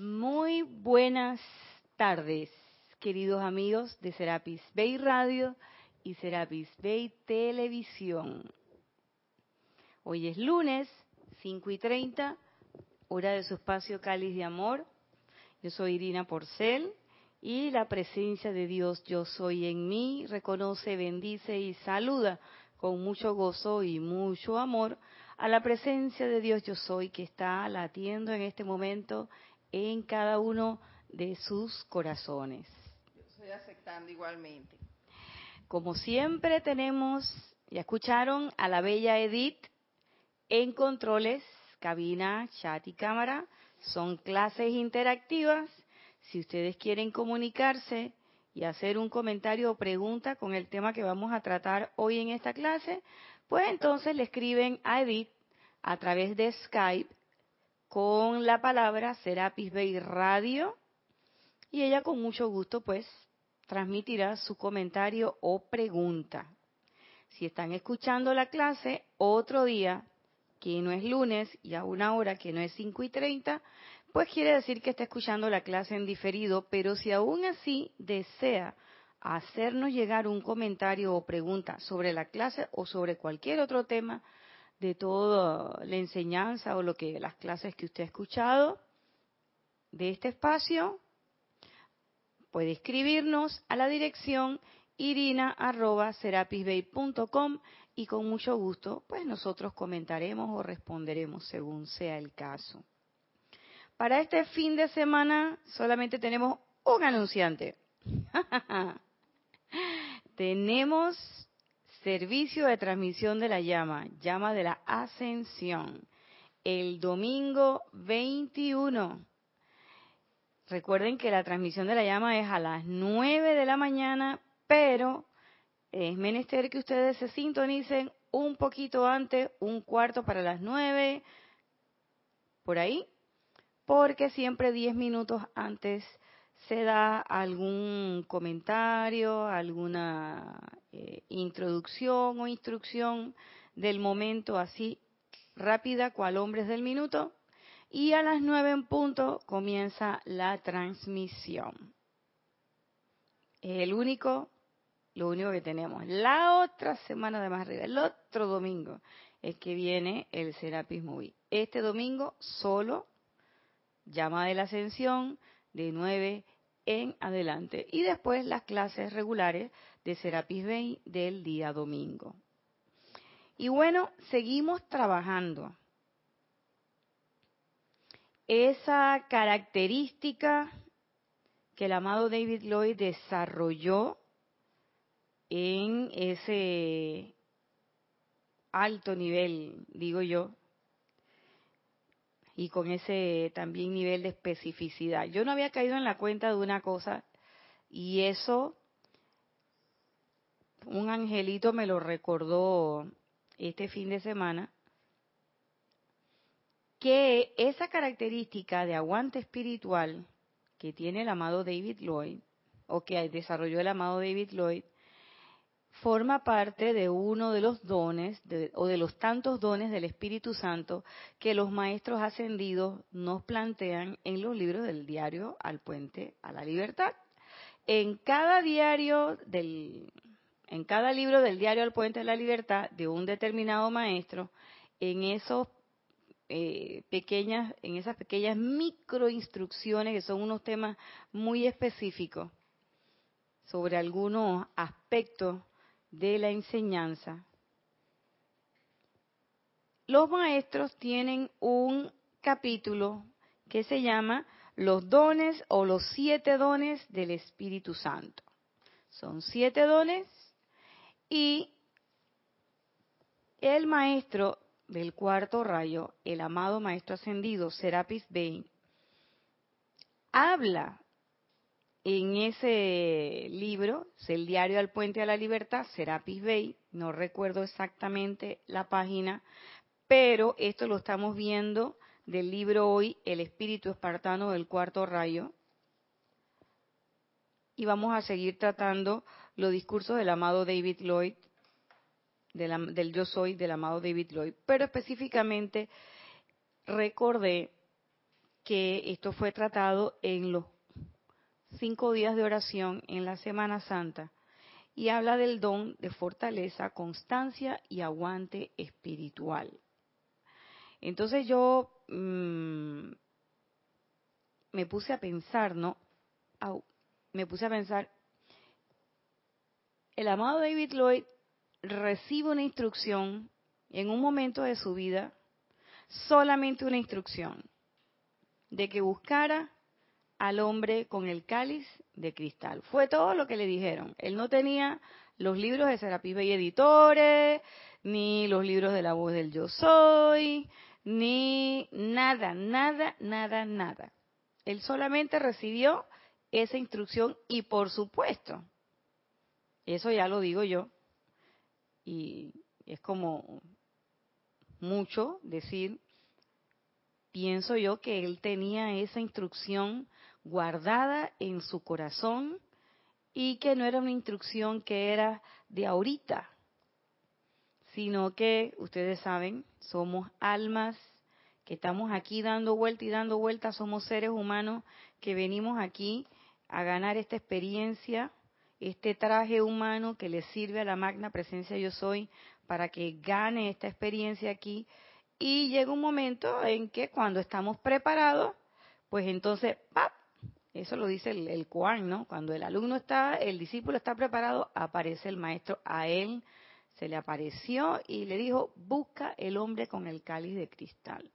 Muy buenas tardes, queridos amigos de Serapis Bay Radio y Serapis Bay Televisión. Hoy es lunes, 5 y 30, hora de su espacio Cáliz de Amor. Yo soy Irina Porcel y la presencia de Dios Yo Soy en mí reconoce, bendice y saluda con mucho gozo y mucho amor a la presencia de Dios Yo Soy que está latiendo en este momento en cada uno de sus corazones. Yo estoy aceptando igualmente. Como siempre tenemos, ya escucharon a la bella Edith en controles, cabina, chat y cámara. Son clases interactivas. Si ustedes quieren comunicarse y hacer un comentario o pregunta con el tema que vamos a tratar hoy en esta clase, pues entonces le escriben a Edith a través de Skype con la palabra Serapis Bay Radio y ella con mucho gusto pues transmitirá su comentario o pregunta. Si están escuchando la clase otro día, que no es lunes y a una hora que no es 5 y 30, pues quiere decir que está escuchando la clase en diferido, pero si aún así desea hacernos llegar un comentario o pregunta sobre la clase o sobre cualquier otro tema, de toda la enseñanza o lo que las clases que usted ha escuchado de este espacio, puede escribirnos a la dirección irina@serapisbay.com y con mucho gusto, pues nosotros comentaremos o responderemos según sea el caso. Para este fin de semana solamente tenemos un anunciante. tenemos Servicio de transmisión de la llama, llama de la ascensión, el domingo 21. Recuerden que la transmisión de la llama es a las 9 de la mañana, pero es menester que ustedes se sintonicen un poquito antes, un cuarto para las 9, por ahí, porque siempre 10 minutos antes se da algún comentario, alguna eh, introducción o instrucción del momento así rápida, cual hombres del minuto, y a las nueve en punto comienza la transmisión. El único, lo único que tenemos. La otra semana de más arriba, el otro domingo, es que viene el Serapis Movie. Este domingo solo, llama de la ascensión, de 9 en adelante. Y después las clases regulares de Serapis Bay del día domingo. Y bueno, seguimos trabajando. Esa característica que el amado David Lloyd desarrolló en ese alto nivel, digo yo, y con ese también nivel de especificidad. Yo no había caído en la cuenta de una cosa y eso un angelito me lo recordó este fin de semana, que esa característica de aguante espiritual que tiene el amado David Lloyd, o que desarrolló el amado David Lloyd, forma parte de uno de los dones o de los tantos dones del Espíritu Santo que los maestros ascendidos nos plantean en los libros del diario Al Puente a la Libertad. En cada diario del, en cada libro del diario Al Puente a la Libertad de un determinado maestro, en esos eh, pequeñas, en esas pequeñas microinstrucciones que son unos temas muy específicos sobre algunos aspectos de la enseñanza, los maestros tienen un capítulo que se llama Los dones o los siete dones del Espíritu Santo. Son siete dones y el maestro del cuarto rayo, el amado maestro ascendido Serapis Bey, habla en ese libro, el diario al puente a la libertad, Serapis Bay, no recuerdo exactamente la página, pero esto lo estamos viendo del libro hoy, El espíritu espartano del cuarto rayo. Y vamos a seguir tratando los discursos del amado David Lloyd, del yo soy del amado David Lloyd, pero específicamente recordé que esto fue tratado en los cinco días de oración en la Semana Santa y habla del don de fortaleza, constancia y aguante espiritual. Entonces yo mm, me puse a pensar, ¿no? me puse a pensar, el amado David Lloyd recibe una instrucción en un momento de su vida, solamente una instrucción, de que buscara al hombre con el cáliz de cristal. Fue todo lo que le dijeron. Él no tenía los libros de Serapis y Editores, ni los libros de la voz del yo soy, ni nada, nada, nada, nada. Él solamente recibió esa instrucción y por supuesto, eso ya lo digo yo, y es como mucho decir, pienso yo que él tenía esa instrucción guardada en su corazón y que no era una instrucción que era de ahorita, sino que ustedes saben, somos almas que estamos aquí dando vuelta y dando vuelta, somos seres humanos que venimos aquí a ganar esta experiencia, este traje humano que le sirve a la magna presencia yo soy para que gane esta experiencia aquí. Y llega un momento en que cuando estamos preparados, pues entonces, ¡pap! Eso lo dice el, el ¿no? Cuando el alumno está, el discípulo está preparado, aparece el maestro a él, se le apareció y le dijo, busca el hombre con el cáliz de cristal.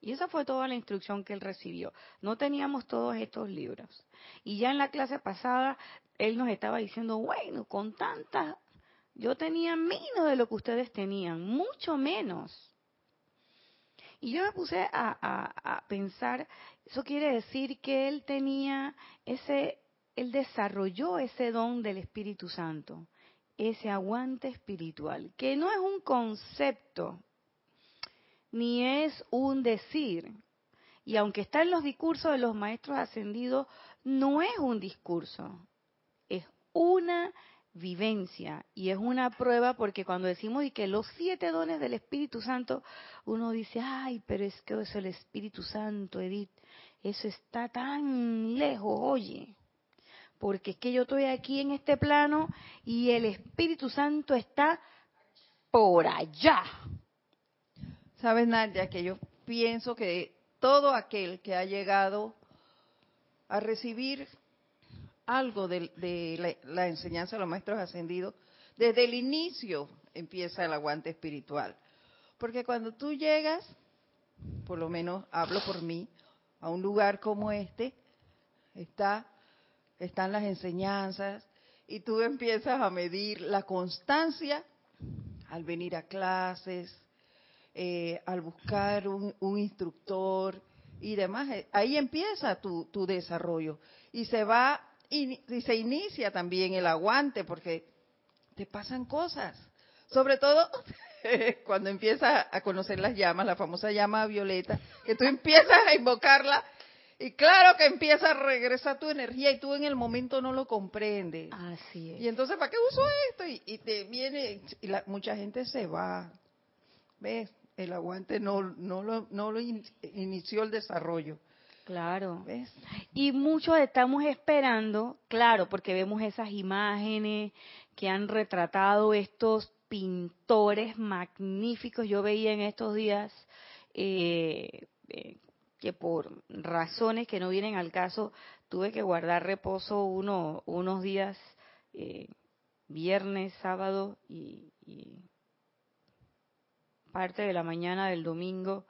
Y esa fue toda la instrucción que él recibió. No teníamos todos estos libros. Y ya en la clase pasada, él nos estaba diciendo, bueno, con tantas, yo tenía menos de lo que ustedes tenían, mucho menos. Y yo me puse a, pensar, eso quiere decir que él tenía ese, él desarrolló ese don del Espíritu Santo, ese aguante espiritual, que no es un concepto ni es un decir. Y aunque está en los discursos de los maestros ascendidos, no es un discurso, es una vivencia y es una prueba porque cuando decimos y que los siete dones del Espíritu Santo, uno dice, ay, pero es que es el Espíritu Santo, Edith, eso está tan lejos, oye, porque es que yo estoy aquí en este plano y el Espíritu Santo está por allá. Sabes, Nadia, que yo pienso que todo aquel que ha llegado a recibir algo de, la, enseñanza de los maestros ascendidos, desde el inicio empieza el aguante espiritual. Porque cuando tú llegas, por lo menos hablo por mí, a un lugar como este, está, están las enseñanzas y tú empiezas a medir la constancia al venir a clases, eh, al buscar un, instructor y demás. Eh, ahí empieza tu, desarrollo y se va y, se inicia también el aguante porque te pasan cosas. Sobre todo cuando empiezas a conocer las llamas, la famosa llama violeta, que tú empiezas a invocarla y claro que empieza a regresar tu energía y tú en el momento no lo comprendes. Así es. Y entonces, ¿para qué uso esto? Y, te viene, y la, mucha gente se va. ¿Ves? el aguante no, no, lo, no lo inició el desarrollo. Claro. Y muchos estamos esperando, claro, porque vemos esas imágenes que han retratado estos pintores magníficos. Yo veía en estos días eh, eh, que por razones que no vienen al caso, tuve que guardar reposo uno, unos días, eh, viernes, sábado y parte de la mañana del domingo.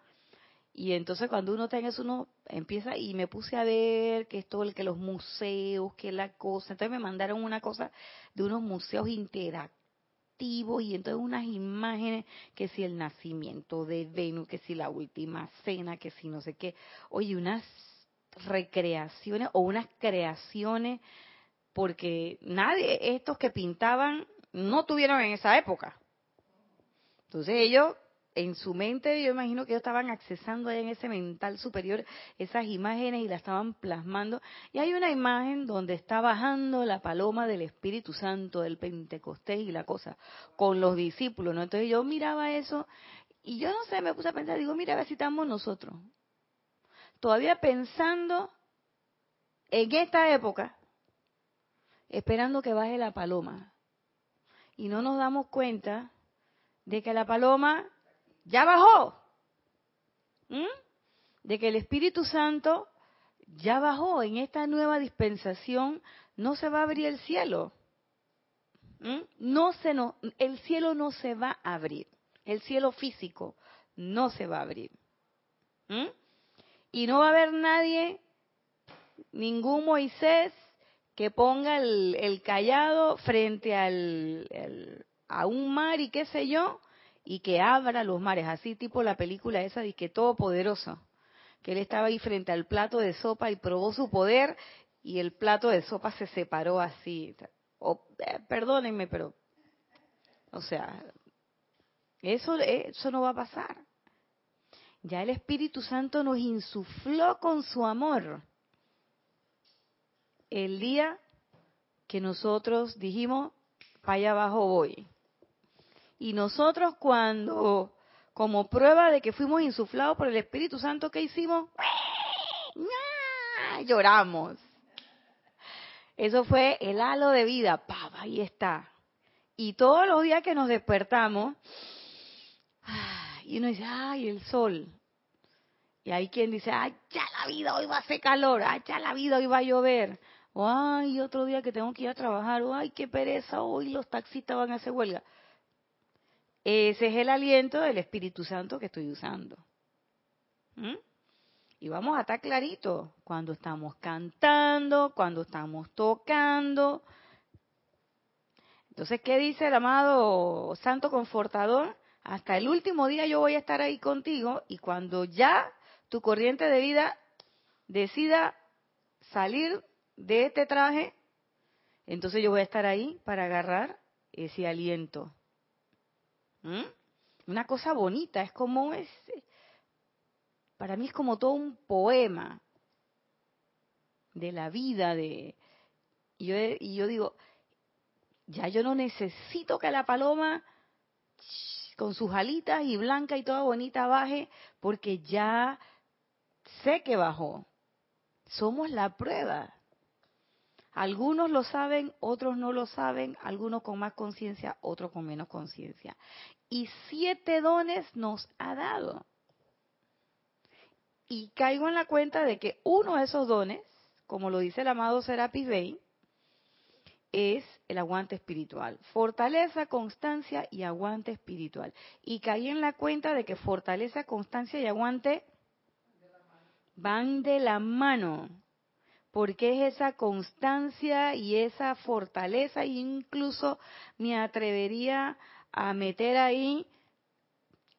Y entonces cuando uno tiene eso, uno empieza y me puse a ver que esto, el que los museos, que la cosa. Entonces me mandaron una cosa de unos museos interactivos y entonces unas imágenes que si el nacimiento de Venus, que si la última cena, que si no sé qué. Oye, unas recreaciones o unas creaciones porque nadie, estos que pintaban, no tuvieron en esa época. Entonces ellos en su mente, yo imagino que ellos estaban accesando ahí en ese mental superior esas imágenes y las estaban plasmando. Y hay una imagen donde está bajando la paloma del Espíritu Santo, del Pentecostés y la cosa, con los discípulos. Entonces yo miraba eso y yo no sé, me puse a pensar, digo, mira, a ver si estamos nosotros. todavía pensando en esta época, esperando que baje la paloma. Y no nos damos cuenta de que la paloma ya bajó. ¿Mm? De que el Espíritu Santo ya bajó. En esta nueva dispensación no se va a abrir el cielo. ¿Mm? No se no, el cielo no se va a abrir. El cielo físico no se va a abrir. ¿Mm? Y no va a haber nadie, ningún Moisés, que ponga el, callado frente al, a un mar y qué sé yo, y que abra los mares, así tipo la película esa de que todopoderoso, que él estaba ahí frente al plato de sopa y probó su poder y el plato de sopa se separó así. Eh, perdónenme, pero, o sea, eso, eso no va a pasar. Ya el Espíritu Santo nos insufló con su amor el día que nosotros dijimos, para allá abajo voy. Y nosotros cuando, como prueba de que fuimos insuflados por el Espíritu Santo, ¿qué hicimos? Lloramos. Eso fue el halo de vida. ¡Pah! Ahí está. Y todos los días que nos despertamos, y uno dice, ay, el sol. Y hay quien dice, ay, ya la vida hoy va a hacer calor, ay, ya la vida hoy va a llover. O, ay, otro día que tengo que ir a trabajar, o, ay, qué pereza, hoy los taxistas van a hacer huelga. Ese es el aliento del Espíritu Santo que estoy usando. ¿Mm? Y vamos a estar claritos cuando estamos cantando, cuando estamos tocando. Entonces, ¿qué dice el amado Santo Confortador? hasta el último día yo voy a estar ahí contigo y cuando ya tu corriente de vida decida salir de este traje, entonces yo voy a estar ahí para agarrar ese aliento. ¿Mm? Una cosa bonita, es como es, para mí es como todo un poema de la vida de y yo, y yo digo, ya yo no necesito que la paloma con sus alitas y blanca y toda bonita baje, porque ya sé que bajó. Somos la prueba. Algunos lo saben, otros no lo saben, algunos con más conciencia, otros con menos conciencia. Y siete dones nos ha dado. Y caigo en la cuenta de que uno de esos dones, como lo dice el amado Serapis Bey, es el aguante espiritual. Fortaleza, constancia y aguante espiritual. Y caí en la cuenta de que fortaleza, constancia y aguante van de la mano. Porque es esa constancia y esa fortaleza, e incluso me atrevería a meter ahí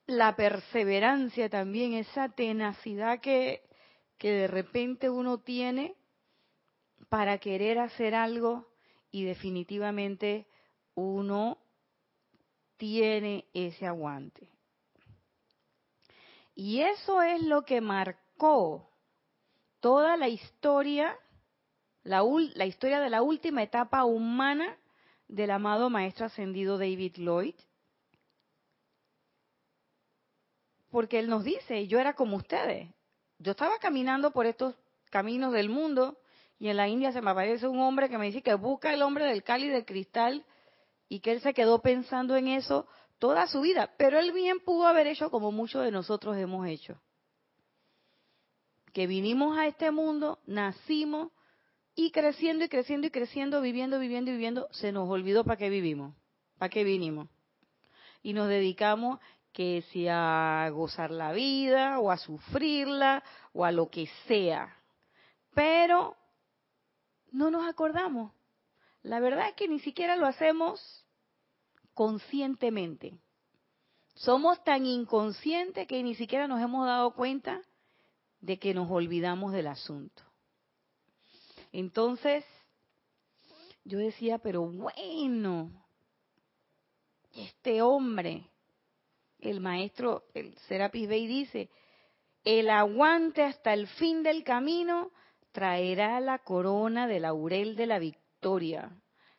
la perseverancia también, esa tenacidad que, que de repente uno tiene para querer hacer algo y definitivamente uno tiene ese aguante. Y eso es lo que marcó toda la historia, la, la, historia de la última etapa humana del amado Maestro Ascendido David Lloyd. Porque él nos dice, yo era como ustedes. Yo estaba caminando por estos caminos del mundo y en la India se me aparece un hombre que me dice que busca el hombre del cáliz de cristal y que él se quedó pensando en eso toda su vida, pero él bien pudo haber hecho como muchos de nosotros hemos hecho. Que vinimos a este mundo, nacimos y creciendo y creciendo y creciendo, viviendo, viviendo y viviendo, se nos olvidó para qué vivimos, para qué vinimos. Y nos dedicamos que si a gozar la vida o a sufrirla o a lo que sea. Pero no nos acordamos. La verdad es que ni siquiera lo hacemos conscientemente. Somos tan inconscientes que ni siquiera nos hemos dado cuenta de que nos olvidamos del asunto. Entonces, yo decía, pero bueno, este hombre, el maestro, el Serapis Bey dice, el aguante hasta el fin del camino traerá la corona de laurel de la victoria,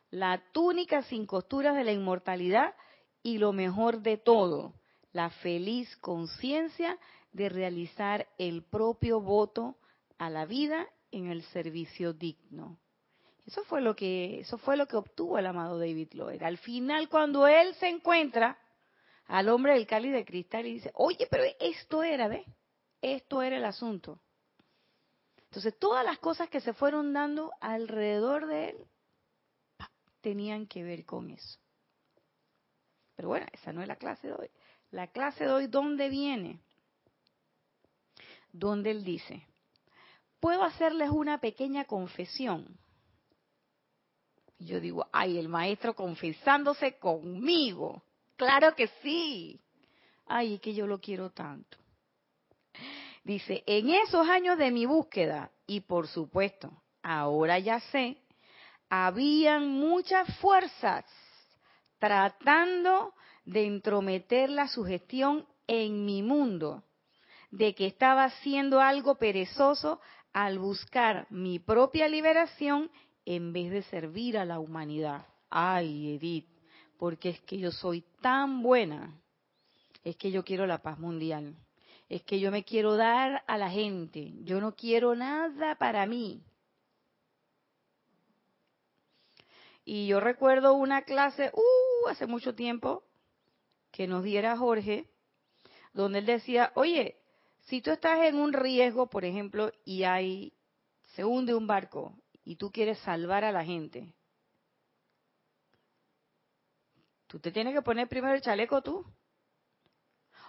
la túnica sin costuras de la inmortalidad y lo mejor de todo, la feliz conciencia de realizar el propio voto a la vida en el servicio digno. Eso fue lo que eso fue lo que obtuvo el amado David Lloyd. Al final cuando él se encuentra al hombre del cáliz de cristal y dice, "Oye, pero esto era, ¿ves? Esto era el asunto." Entonces, todas las cosas que se fueron dando alrededor de él tenían que ver con eso. Pero bueno, esa no es la clase de hoy. La clase de hoy, ¿dónde viene? Donde él dice, puedo hacerles una pequeña confesión. Yo digo, ay, el maestro confesándose conmigo. Claro que sí. Ay, que yo lo quiero tanto. Dice, en esos años de mi búsqueda, y por supuesto, ahora ya sé, habían muchas fuerzas tratando de entrometer la sugestión en mi mundo, de que estaba haciendo algo perezoso al buscar mi propia liberación en vez de servir a la humanidad. Ay, Edith, porque es que yo soy tan buena, es que yo quiero la paz mundial es que yo me quiero dar a la gente, yo no quiero nada para mí. Y yo recuerdo una clase, uh, hace mucho tiempo, que nos diera Jorge, donde él decía, oye, si tú estás en un riesgo, por ejemplo, y hay, se hunde un barco, y tú quieres salvar a la gente, tú te tienes que poner primero el chaleco tú.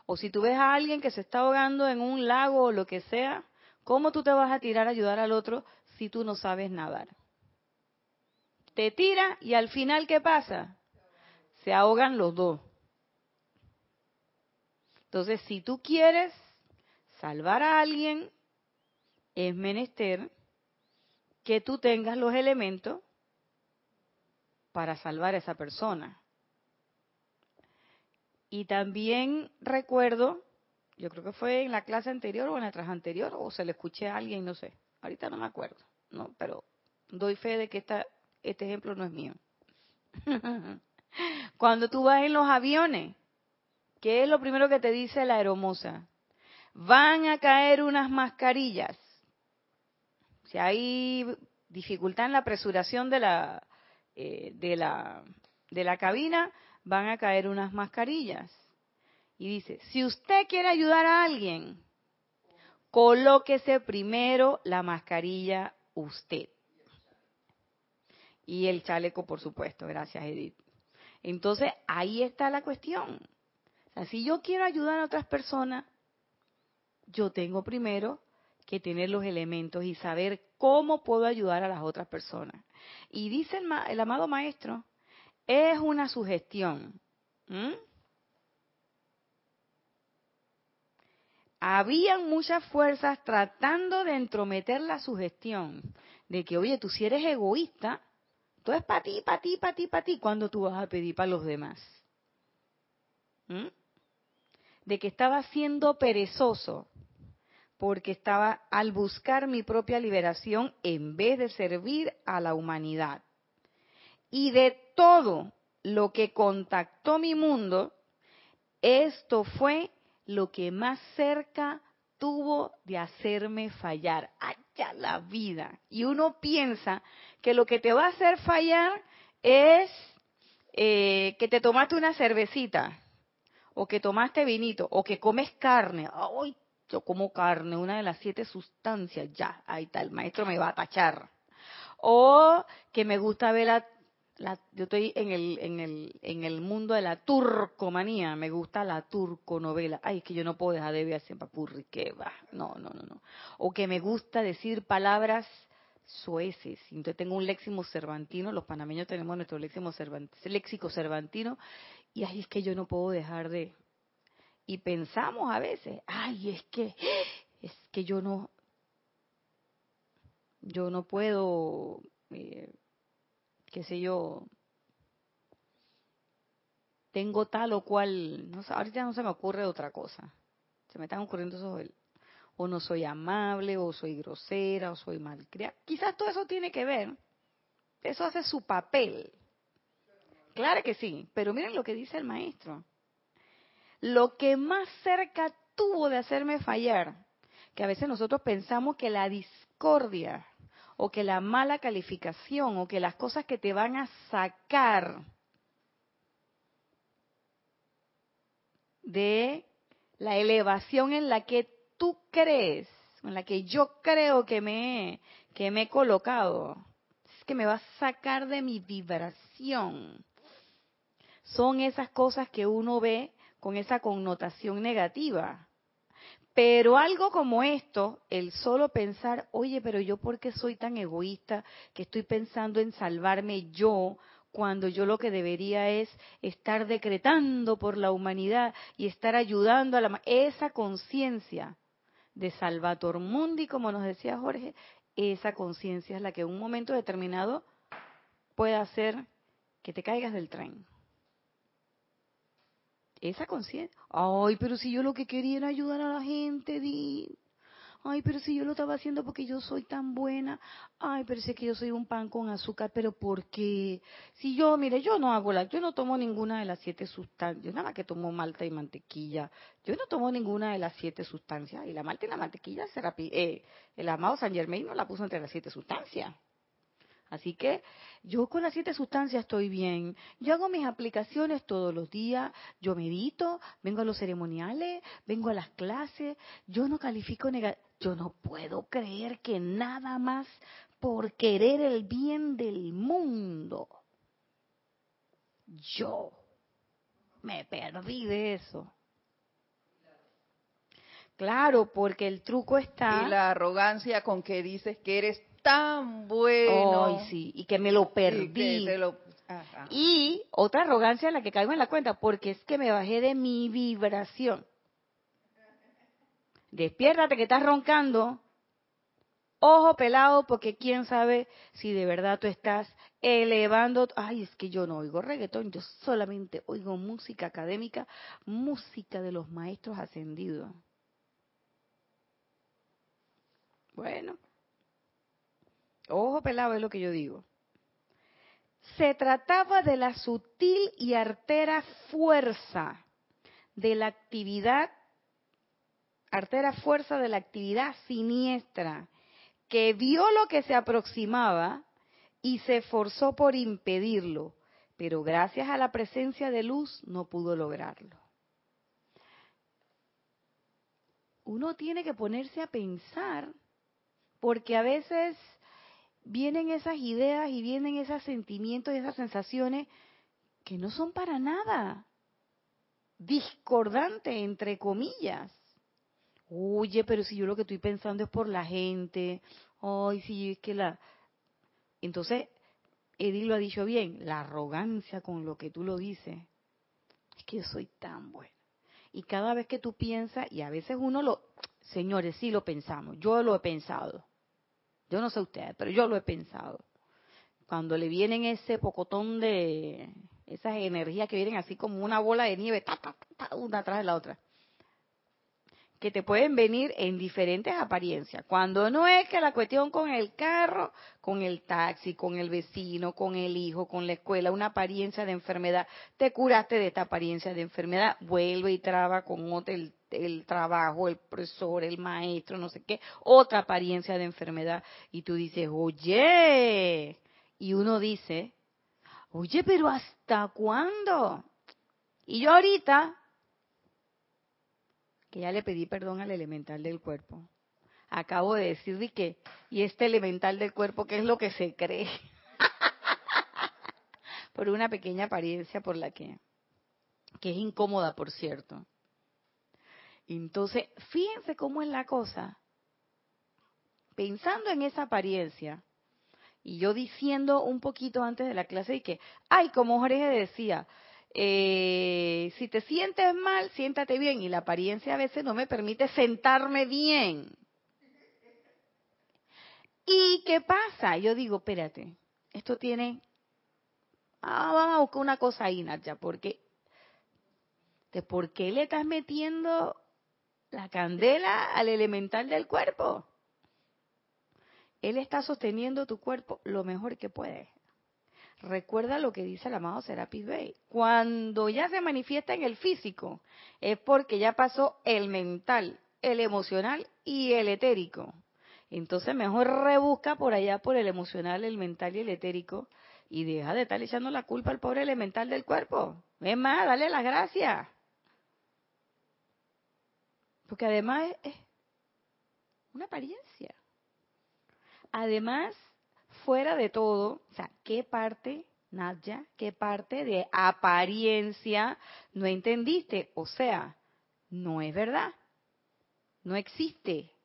O si tú ves a alguien que se está ahogando en un lago o lo que sea, ¿cómo tú te vas a tirar a ayudar al otro si tú no sabes nadar? Te tira y al final, ¿qué pasa? Se ahogan los dos. Entonces, si tú quieres salvar a alguien, es menester que tú tengas los elementos para salvar a esa persona. Y también recuerdo, yo creo que fue en la clase anterior o en la tras anterior, o se le escuché a alguien, no sé, ahorita no me acuerdo, no, pero doy fe de que este ejemplo no es mío. Cuando tú vas en los aviones, ¿qué es lo primero que te dice la aeromoza? Van a caer unas mascarillas. Si hay dificultad en la apresuración de la, eh, de la, de la cabina, van a caer unas mascarillas. Y dice, si usted quiere ayudar a alguien, colóquese primero la mascarilla usted. Y el chaleco, por supuesto. Gracias, Edith. Entonces, ahí está la cuestión. Si yo quiero ayudar a otras personas, yo tengo primero que tener los elementos y saber cómo puedo ayudar a las otras personas. Y dice el, amado maestro, es una sugestión. Habían muchas fuerzas tratando de entrometer la sugestión de que, oye, tú si eres egoísta, tú es para ti, para ti, para ti, para ti, cuando tú vas a pedir para los demás. De que estaba siendo perezoso porque estaba al buscar mi propia liberación en vez de servir a la humanidad y de todo lo que contactó mi mundo, esto fue lo que más cerca tuvo de hacerme fallar. Allá la vida. Y uno piensa que lo que te va a hacer fallar es eh, que te tomaste una cervecita, o que tomaste vinito, o que comes carne. Ay, yo como carne, una de las siete sustancias, ya, ahí está, el maestro me va a tachar. O que me gusta ver la yo estoy en el, en, el, en el mundo de la turcomanía, me gusta la turconovela. Ay, es que yo no puedo dejar de ver siempre papurri, que va. No, no, no, no. O que me gusta decir palabras sueces. Entonces tengo un léxico cervantino, los panameños tenemos nuestro léxico cervantino, léxico cervantino, y ay, es que yo no puedo dejar de. Y pensamos a veces, ay, es que, es que yo no, yo no puedo. Eh, qué sé yo, tengo tal o cual, no ahorita no se me ocurre otra cosa. Se me están ocurriendo esos, o no soy amable, o soy grosera, o soy malcriada. Quizás todo eso tiene que ver. Eso hace su papel. Claro que sí, pero miren lo que dice el maestro. Lo que más cerca tuvo de hacerme fallar? Que a veces nosotros pensamos que la discordia o que la mala calificación o que las cosas que te van a sacar de la elevación en la que tú crees, en la que yo creo que me, que me he colocado, es que me va a sacar de mi vibración. Son esas cosas que uno ve con esa connotación negativa. Pero algo como esto, el solo pensar, oye, pero yo por qué soy tan egoísta que estoy pensando en salvarme yo cuando yo lo que debería es estar decretando por la humanidad y estar ayudando a la esa conciencia de Salvator Mundi, como nos decía Jorge, esa conciencia es la que en un momento determinado puede hacer que te caigas del tren. Esa conciencia. Ay, pero si yo lo que quería era ayudar a la gente, di ay, pero si yo lo estaba haciendo porque yo soy tan buena, ay, pero si que yo soy un pan con azúcar, pero ¿por qué? Si yo, mire, yo no hago la, yo no tomo ninguna de las siete sustancias, nada más que tomo malta y mantequilla, yo no tomo ninguna de las siete sustancias, y la malta y la mantequilla, se eh, el amado San Germain no la puso entre las siete sustancias. Así que yo con las siete sustancias estoy bien. Yo hago mis aplicaciones todos los días. Yo medito, vengo a los ceremoniales, vengo a las clases. Yo no califico negativo. Yo no puedo creer que nada más por querer el bien del mundo. Yo me perdí de eso. Claro, porque el truco está... Y la arrogancia con que dices que eres tan bueno. sí, y que me lo perdí. Y, otra arrogancia en la que caigo en la cuenta, porque es que me bajé de mi vibración. Despiértate que estás roncando. Ojo pelado, porque quién sabe si de verdad tú estás elevando. Ay, es que yo no oigo reggaetón, yo solamente oigo música académica, música de los maestros ascendidos. Bueno, Ojo pelado es lo que yo digo. Se trataba de la sutil y artera fuerza de la actividad, artera fuerza de la actividad siniestra, que vio lo que se aproximaba y se esforzó por impedirlo, pero gracias a la presencia de luz no pudo lograrlo. Uno tiene que ponerse a pensar, porque a veces vienen esas ideas y vienen esos sentimientos y esas sensaciones que no son para nada discordantes, entre comillas. Oye, pero si yo lo que estoy pensando es por la gente, ay, si es que la... Entonces, Edith lo ha dicho bien, la arrogancia con lo que tú lo dices, es que yo soy tan buena. Y cada vez que tú piensas, y a veces uno lo, señores, sí lo pensamos, yo lo he pensado, yo no sé ustedes, pero yo lo he pensado. Cuando le vienen ese pocotón de esas energías que vienen así como una bola de nieve, una atrás de la otra, que te pueden venir en diferentes apariencias. Cuando no es que la cuestión con el carro, con el taxi, con el vecino, con el hijo, con la escuela, una apariencia de enfermedad, te curaste de esta apariencia de enfermedad, vuelve y traba con otro el el trabajo, el profesor, el maestro, no sé qué, otra apariencia de enfermedad. Y tú dices, oye, y uno dice, oye, pero ¿hasta cuándo? Y yo ahorita, que ya le pedí perdón al elemental del cuerpo, acabo de decir que, y este elemental del cuerpo, ¿qué es lo que se cree? por una pequeña apariencia por la que, que es incómoda, por cierto. Entonces, fíjense cómo es la cosa. Pensando en esa apariencia, y yo diciendo un poquito antes de la clase y que, ay, como Jorge decía, eh, si te sientes mal, siéntate bien, y la apariencia a veces no me permite sentarme bien. ¿Y qué pasa? Yo digo, espérate, esto tiene, ah, vamos a buscar una cosa ahí, Nacha, porque, ¿de por qué le estás metiendo la candela al elemental del cuerpo. Él está sosteniendo tu cuerpo lo mejor que puede. Recuerda lo que dice el amado Serapis Bey. Cuando ya se manifiesta en el físico, es porque ya pasó el mental, el emocional y el etérico. Entonces mejor rebusca por allá por el emocional, el mental y el etérico y deja de estar echando la culpa al pobre elemental del cuerpo. Es más, dale las gracias. Porque además es una apariencia. Además, fuera de todo, o sea, ¿qué parte, Nadia, qué parte de apariencia no entendiste? O sea, no es verdad. No existe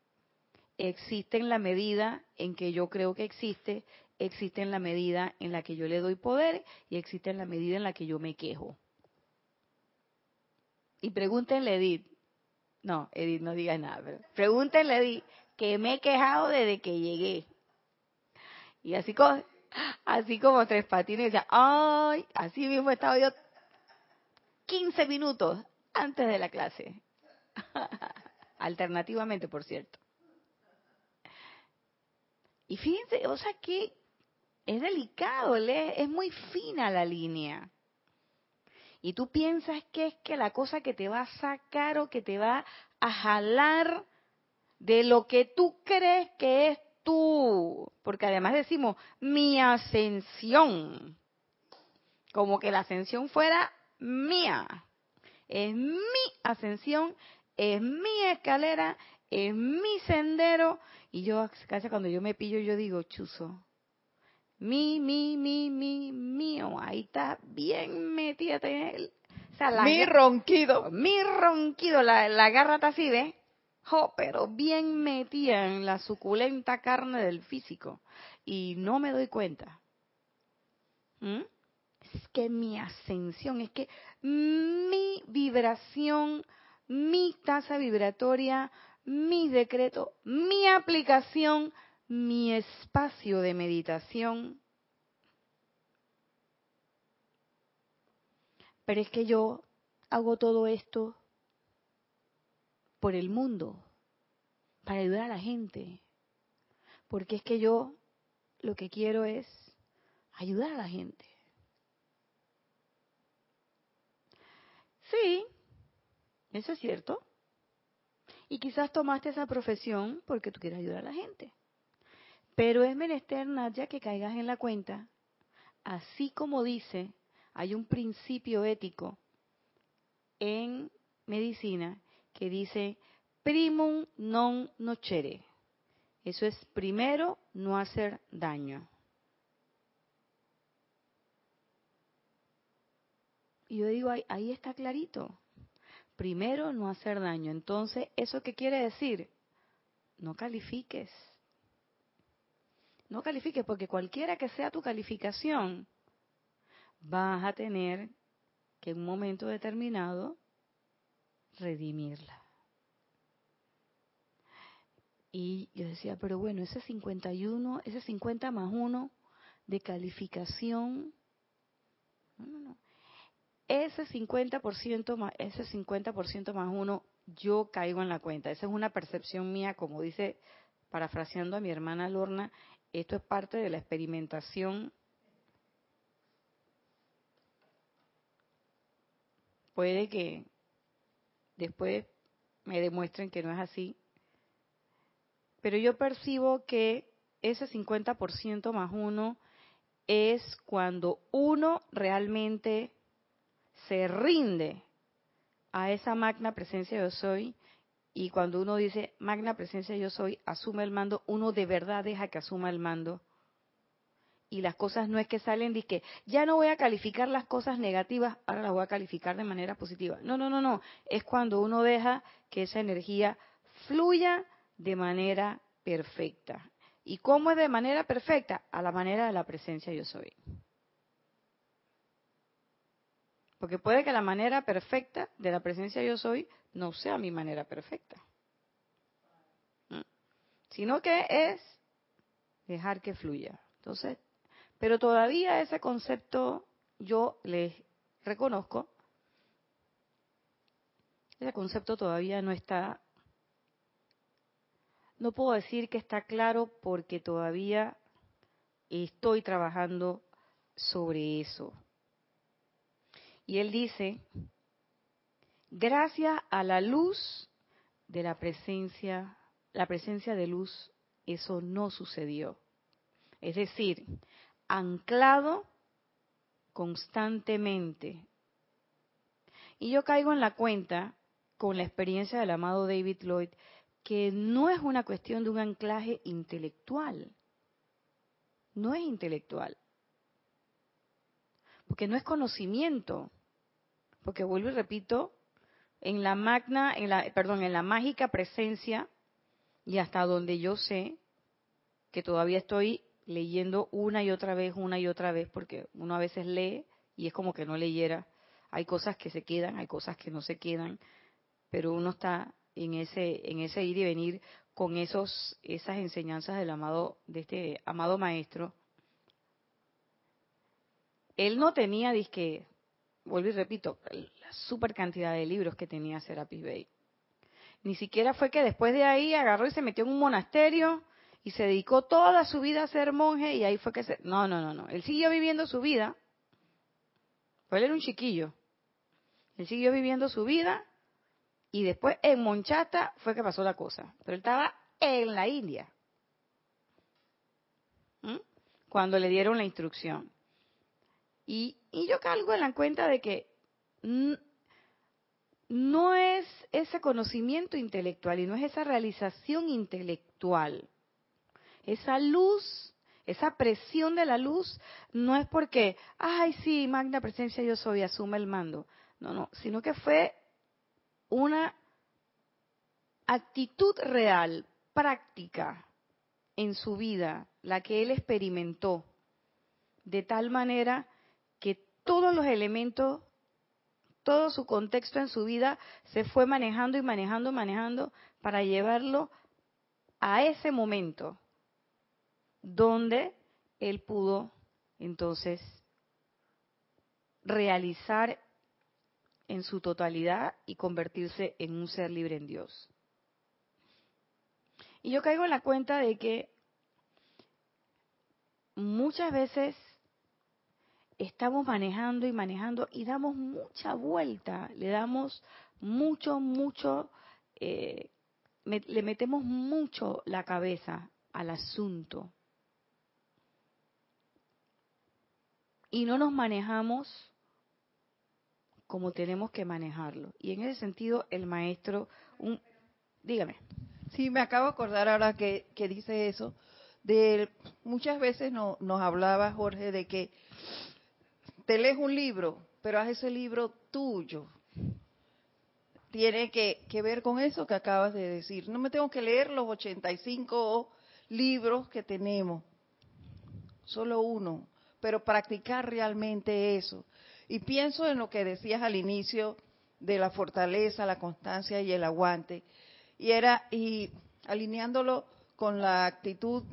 existe en la medida en que yo creo que existe, existe en la medida en la que yo le doy poder y existe en la medida en la que yo me quejo. Y pregúntenle Edith, no, Edith no diga nada, pregúntenle Edith que me he quejado desde que llegué. Y así como, así como tres patines, decía, ay, así mismo he estado yo 15 minutos antes de la clase. Alternativamente, por cierto. Y fíjense, o sea que es delicado, es muy fina la línea. Y tú piensas que es que la cosa que te va a sacar o que te va a jalar de lo que tú crees que es tú. Porque además decimos, mi ascensión. Como que la ascensión fuera mía. Es mi ascensión, es mi escalera, es mi sendero y yo casi cuando yo me pillo, yo digo, chuzo. Mi, mi, mi, mi, mío. Ahí está bien metida. O sea, mi ronquido. Mi ronquido. La, la garra está así, ¿ves? Oh, pero bien metida en la suculenta carne del físico. Y no me doy cuenta. ¿Mm? Es que mi ascensión, es que mi vibración, mi tasa vibratoria, mi decreto, mi aplicación, mi espacio de meditación. Pero es que yo hago todo esto por el mundo, para ayudar a la gente. Porque es que yo lo que quiero es ayudar a la gente. Sí, eso es cierto. Y quizás tomaste esa profesión porque tú quieres ayudar a la gente. Pero es menester, Nadia, que caigas en la cuenta, así como dice, hay un principio ético en medicina que dice primum non nocere. Eso es primero no hacer daño. Y yo digo, ahí, ahí está clarito primero no hacer daño. Entonces, ¿eso qué quiere decir? No califiques. No califiques porque cualquiera que sea tu calificación, vas a tener que en un momento determinado redimirla. Y yo decía, pero bueno, ese 51, ese 50 más 1 de calificación, no, no, no ese 50% más, ese 50% más uno, yo caigo en la cuenta. Esa es una percepción mía, como dice, parafraseando a mi hermana Lorna, esto es parte de la experimentación. Puede que después me demuestren que no es así, pero yo percibo que ese 50% más uno es cuando uno realmente se rinde a esa magna presencia yo soy y cuando uno dice magna presencia yo soy, asume el mando, uno de verdad deja que asuma el mando. Y las cosas no es que salen de que ya no voy a calificar las cosas negativas, ahora las voy a calificar de manera positiva. No, no, no, no. Es cuando uno deja que esa energía fluya de manera perfecta. ¿Y cómo es de manera perfecta? A la manera de la presencia yo soy. Porque puede que la manera perfecta de la presencia yo soy no sea mi manera perfecta. ¿Mm? Sino que es dejar que fluya. Entonces, pero todavía ese concepto yo les reconozco, ese concepto todavía no está, no puedo decir que está claro porque todavía estoy trabajando sobre eso. Y él dice, gracias a la luz de la presencia, la presencia de luz, eso no sucedió. Es decir, anclado constantemente. Y yo caigo en la cuenta, con la experiencia del amado David Lloyd, que no es una cuestión de un anclaje intelectual. No es intelectual. Porque no es conocimiento. Porque vuelvo y repito, en la magna, en la, perdón, en la mágica presencia, y hasta donde yo sé, que todavía estoy leyendo una y otra vez, una y otra vez, porque uno a veces lee y es como que no leyera. Hay cosas que se quedan, hay cosas que no se quedan, pero uno está en ese, en ese ir y venir con esos, esas enseñanzas del amado, de este amado maestro. Él no tenía, disque, vuelvo y repito, la super cantidad de libros que tenía Serapis Bey. Ni siquiera fue que después de ahí agarró y se metió en un monasterio y se dedicó toda su vida a ser monje y ahí fue que se... No, no, no, no. Él siguió viviendo su vida. Pues él era un chiquillo. Él siguió viviendo su vida y después en Monchata fue que pasó la cosa. Pero él estaba en la India. ¿Mm? Cuando le dieron la instrucción. Y, y yo calgo en la cuenta de que no es ese conocimiento intelectual y no es esa realización intelectual esa luz, esa presión de la luz, no es porque, ay, sí, magna presencia yo soy, asume el mando. No, no, sino que fue una actitud real, práctica en su vida, la que él experimentó, de tal manera que todos los elementos, todo su contexto en su vida se fue manejando y manejando, manejando para llevarlo a ese momento donde él pudo entonces realizar en su totalidad y convertirse en un ser libre en Dios. Y yo caigo en la cuenta de que muchas veces estamos manejando y manejando y damos mucha vuelta, le damos mucho, mucho, eh, le metemos mucho la cabeza al asunto. Y no nos manejamos como tenemos que manejarlo. Y en ese sentido, el maestro, un, dígame. Sí, me acabo de acordar ahora que, dice eso. De, muchas veces no, nos hablaba Jorge de que te lees un libro, pero haz ese libro tuyo. Tiene que, que ver con eso que acabas de decir. No me tengo que leer los 85 libros que tenemos, solo uno pero practicar realmente eso. Y pienso en lo que decías al inicio de la fortaleza, la constancia y el aguante. Y era, y alineándolo con la actitud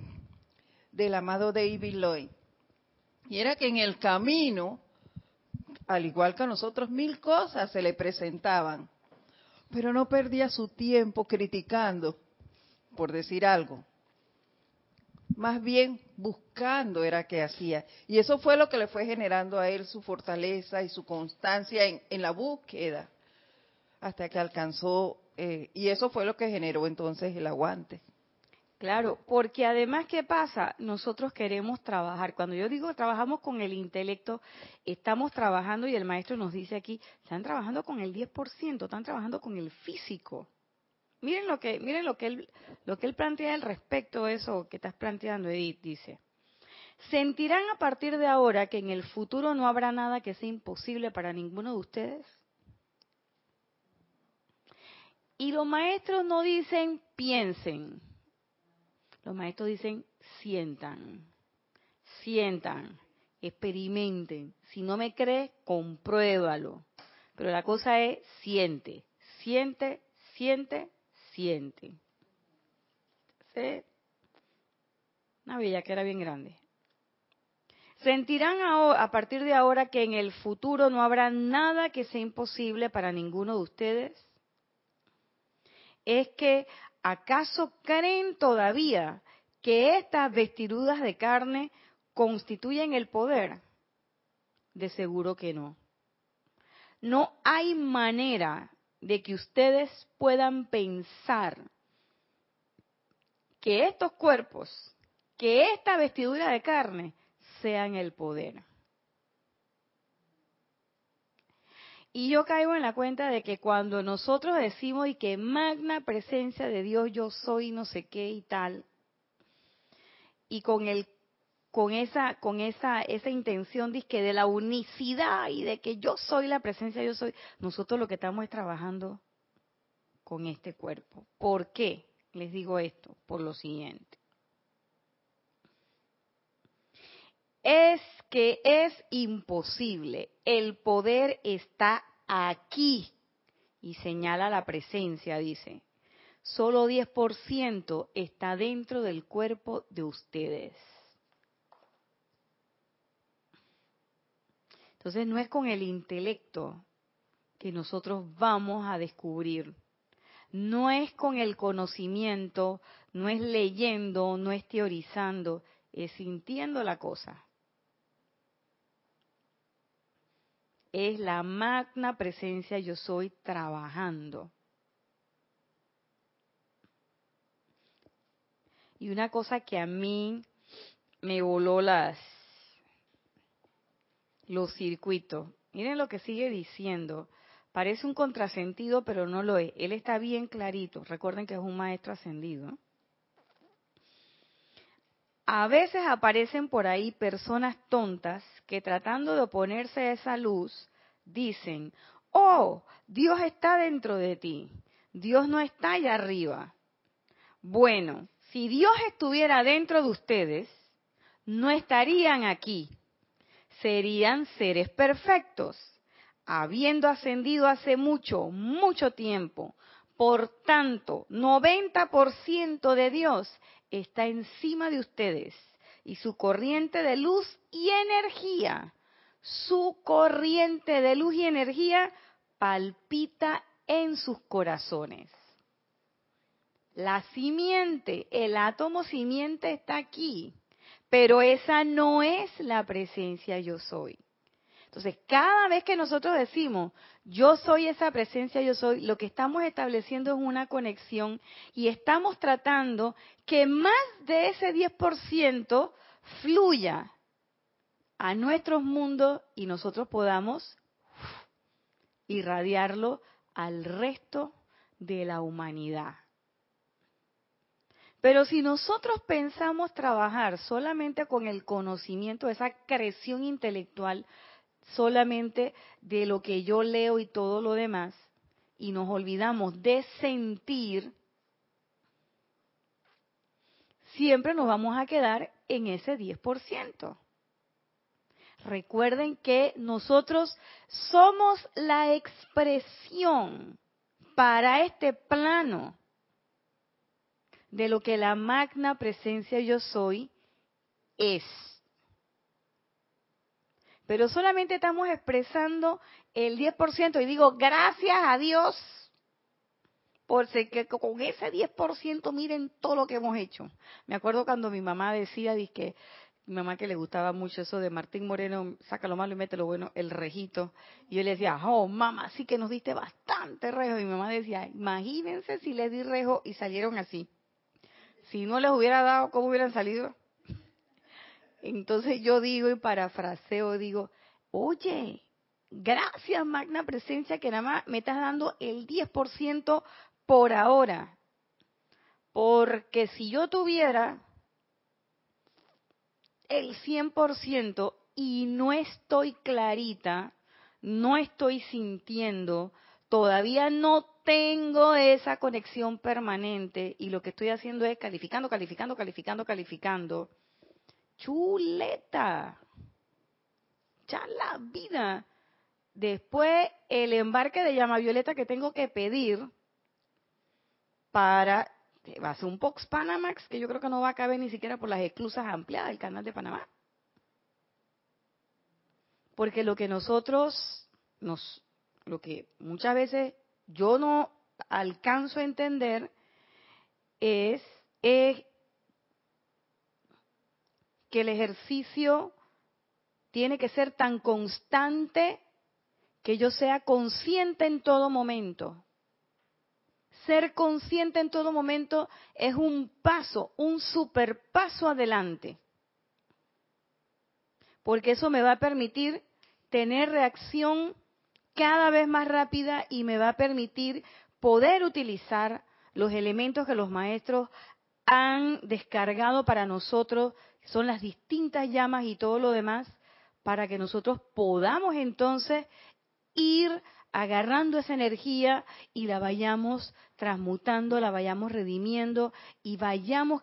del amado David Lloyd. Y era que en el camino, al igual que a nosotros, mil cosas se le presentaban. Pero no perdía su tiempo criticando, por decir algo más bien buscando era que hacía. Y eso fue lo que le fue generando a él su fortaleza y su constancia en, la búsqueda, hasta que alcanzó, eh, y eso fue lo que generó entonces el aguante. Claro, porque además, ¿qué pasa? Nosotros queremos trabajar. Cuando yo digo trabajamos con el intelecto, estamos trabajando, y el maestro nos dice aquí, están trabajando con el 10%, están trabajando con el físico. Miren lo que, miren lo que él, lo que él plantea al respecto de eso que estás planteando, Edith, dice. ¿Sentirán a partir de ahora que en el futuro no habrá nada que sea imposible para ninguno de ustedes? Y los maestros no dicen piensen, los maestros dicen sientan, sientan, experimenten. Si no me crees, compruébalo. Pero la cosa es siente, siente, siente, siente. ¿Sí? Una bella que era bien grande. Sentirán a partir de ahora que en el futuro no habrá nada que sea imposible para ninguno de ustedes. Es que, ¿acaso creen todavía que estas vestiduras de carne constituyen el poder? De seguro que no. No hay manera de que ustedes puedan pensar que estos cuerpos, que esta vestidura de carne, sean el poder. Y yo caigo en la cuenta de que cuando nosotros decimos y que magna presencia de Dios yo soy no sé qué y tal, y con el con esa con esa esa intención de la unicidad y de que yo soy la presencia yo soy, nosotros lo que estamos es trabajando con este cuerpo. ¿Por qué? Les digo esto, por lo siguiente. Es que es imposible. El poder está aquí. Y señala la presencia, dice. Solo 10% está dentro del cuerpo de ustedes. Entonces no es con el intelecto que nosotros vamos a descubrir. No es con el conocimiento, no es leyendo, no es teorizando, es sintiendo la cosa. es la magna presencia yo soy trabajando. Y una cosa que a mí me voló las los circuitos. Miren lo que sigue diciendo. Parece un contrasentido, pero no lo es. Él está bien clarito. Recuerden que es un maestro ascendido. A veces aparecen por ahí personas tontas que tratando de oponerse a esa luz dicen, oh, Dios está dentro de ti, Dios no está allá arriba. Bueno, si Dios estuviera dentro de ustedes, no estarían aquí, serían seres perfectos, habiendo ascendido hace mucho, mucho tiempo. Por tanto, 90% de Dios está encima de ustedes y su corriente de luz y energía, su corriente de luz y energía palpita en sus corazones. La simiente, el átomo simiente está aquí, pero esa no es la presencia yo soy. Entonces, cada vez que nosotros decimos, yo soy esa presencia, yo soy, lo que estamos estableciendo es una conexión y estamos tratando que más de ese 10% fluya a nuestros mundos y nosotros podamos irradiarlo al resto de la humanidad. Pero si nosotros pensamos trabajar solamente con el conocimiento, esa creación intelectual, solamente de lo que yo leo y todo lo demás, y nos olvidamos de sentir, siempre nos vamos a quedar en ese 10%. Recuerden que nosotros somos la expresión para este plano de lo que la magna presencia yo soy es pero solamente estamos expresando el 10% y digo, gracias a Dios, porque con ese 10% miren todo lo que hemos hecho. Me acuerdo cuando mi mamá decía, que mi mamá que le gustaba mucho eso de Martín Moreno, saca lo malo y mete lo bueno, el rejito. Y yo le decía, oh, mamá, sí que nos diste bastante rejo. Y mi mamá decía, imagínense si les di rejo y salieron así. Si no les hubiera dado, ¿cómo hubieran salido? Entonces yo digo y parafraseo, digo, oye, gracias Magna Presencia que nada más me estás dando el 10% por ahora. Porque si yo tuviera el 100% y no estoy clarita, no estoy sintiendo, todavía no tengo esa conexión permanente y lo que estoy haciendo es calificando, calificando, calificando, calificando chuleta. Ya la vida. Después el embarque de llama violeta que tengo que pedir para va a ser un Pox Panamax que yo creo que no va a caber ni siquiera por las esclusas ampliadas del canal de Panamá. Porque lo que nosotros nos lo que muchas veces yo no alcanzo a entender es, que el ejercicio tiene que ser tan constante que yo sea consciente en todo momento. Ser consciente en todo momento es un paso, un super paso adelante. Porque eso me va a permitir tener reacción cada vez más rápida y me va a permitir poder utilizar los elementos que los maestros han descargado para nosotros, son las distintas llamas y todo lo demás, para que nosotros podamos entonces ir agarrando esa energía y la vayamos transmutando, la vayamos redimiendo y vayamos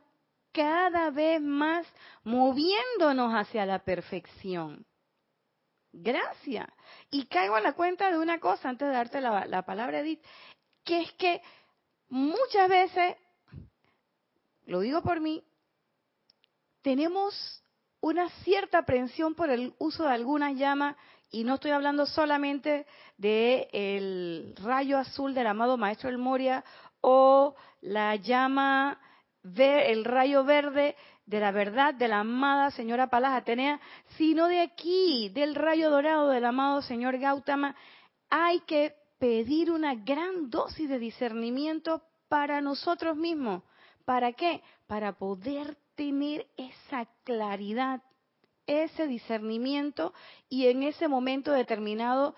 cada vez más moviéndonos hacia la perfección. Gracias. Y caigo a la cuenta de una cosa antes de darte la, la palabra, Edith, que es que muchas veces, lo digo por mí, tenemos una cierta aprensión por el uso de algunas llamas y no estoy hablando solamente de rayo azul del amado maestro El Moria o la llama el rayo verde de la verdad de la amada señora Palas Atenea, sino de aquí, del rayo dorado del amado señor Gautama, hay que pedir una gran dosis de discernimiento para nosotros mismos. ¿Para qué? Para poder tener esa claridad ese discernimiento y en ese momento determinado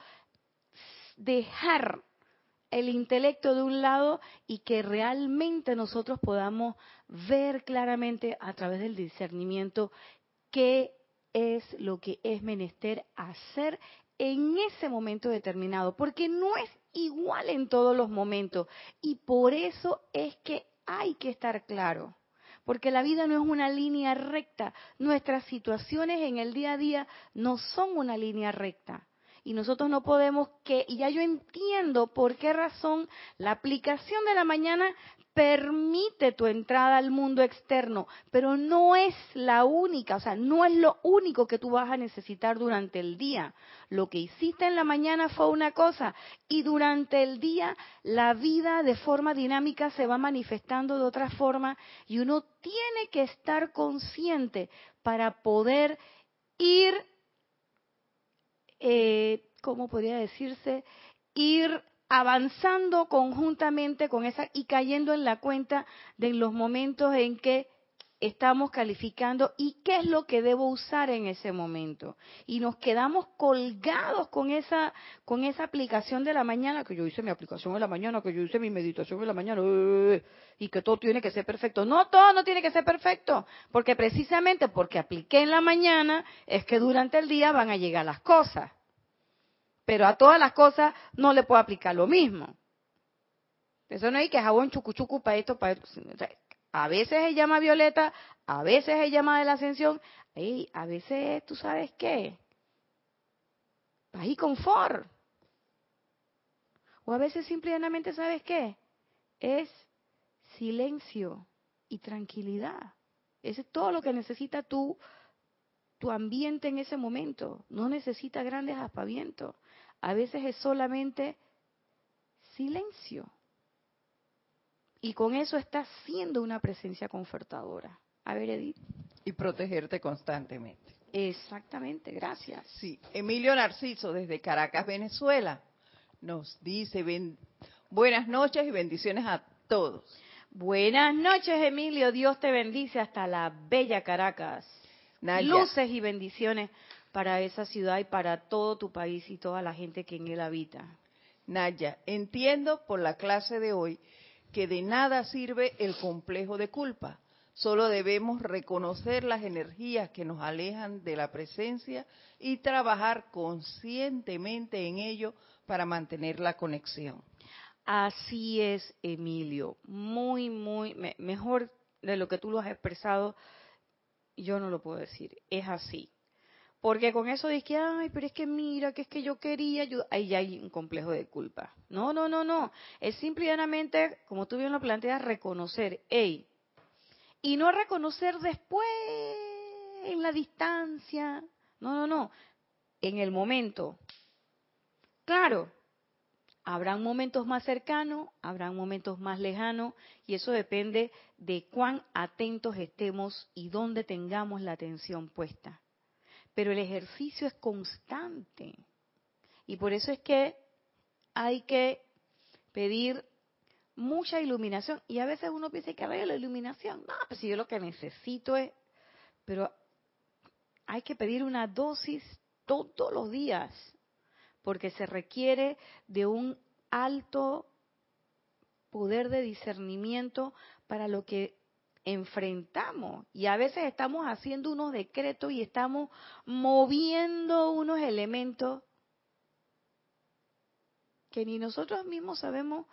dejar el intelecto de un lado y que realmente nosotros podamos ver claramente a través del discernimiento qué es lo que es menester hacer en ese momento determinado, porque no es igual en todos los momentos y por eso es que hay que estar claro porque la vida no es una línea recta. Nuestras situaciones en el día a día no son una línea recta. Y nosotros no podemos que, y ya yo entiendo por qué razón la aplicación de la mañana permite tu entrada al mundo externo, pero no es la única, o sea, no es lo único que tú vas a necesitar durante el día. Lo que hiciste en la mañana fue una cosa y durante el día la vida de forma dinámica se va manifestando de otra forma y uno tiene que estar consciente para poder ir, eh, ¿cómo podría decirse? Ir avanzando conjuntamente con esa y cayendo en la cuenta de los momentos en que estamos calificando y qué es lo que debo usar en ese momento. Y nos quedamos colgados con esa, con esa aplicación de la mañana, que yo hice mi aplicación de la mañana, que yo hice mi meditación de la mañana, y que todo tiene que ser perfecto. No, todo no tiene que ser perfecto, porque precisamente porque apliqué en la mañana es que durante el día van a llegar las cosas pero a todas las cosas no le puedo aplicar lo mismo. Eso no hay que jabón chucuchucu esto, para esto. A veces se llama violeta, a veces se llama de la ascensión, y a veces, ¿tú sabes qué? Paz y confort. O a veces simplemente, ¿sabes qué? Es silencio y tranquilidad. Ese es todo lo que necesita tu, tu ambiente en ese momento. No necesita grandes aspavientos. A veces es solamente silencio. Y con eso estás siendo una presencia confortadora. A ver, Edith. Y protegerte constantemente. Exactamente, gracias. Sí, Emilio Narciso desde Caracas, Venezuela, nos dice buenas noches y bendiciones a todos. Buenas noches, Emilio. Dios te bendice hasta la bella Caracas. Luces y bendiciones para esa ciudad y para todo tu país y toda la gente que en él habita. Naya, entiendo por la clase de hoy que de nada sirve el complejo de culpa. Solo debemos reconocer las energías que nos alejan de la presencia y trabajar conscientemente en ello para mantener la conexión. Así es, Emilio. Muy, muy, mejor de lo que tú lo has expresado, yo no lo puedo decir. Es así. Porque con eso de que, ay, pero es que mira, que es que yo quería ayudar, ahí ya hay un complejo de culpa. No, no, no, no. Es simplemente, como tú bien lo planteas, reconocer, hey, y no reconocer después, en la distancia. No, no, no. En el momento. Claro, habrán momentos más cercanos, habrán momentos más lejanos, y eso depende de cuán atentos estemos y dónde tengamos la atención puesta pero el ejercicio es constante. Y por eso es que hay que pedir mucha iluminación. Y a veces uno piensa que vaya la iluminación. No, pues si yo lo que necesito es... Pero hay que pedir una dosis todos los días, porque se requiere de un alto poder de discernimiento para lo que enfrentamos. Y a veces estamos haciendo unos decretos y estamos moviendo unos elementos que ni nosotros mismos sabemos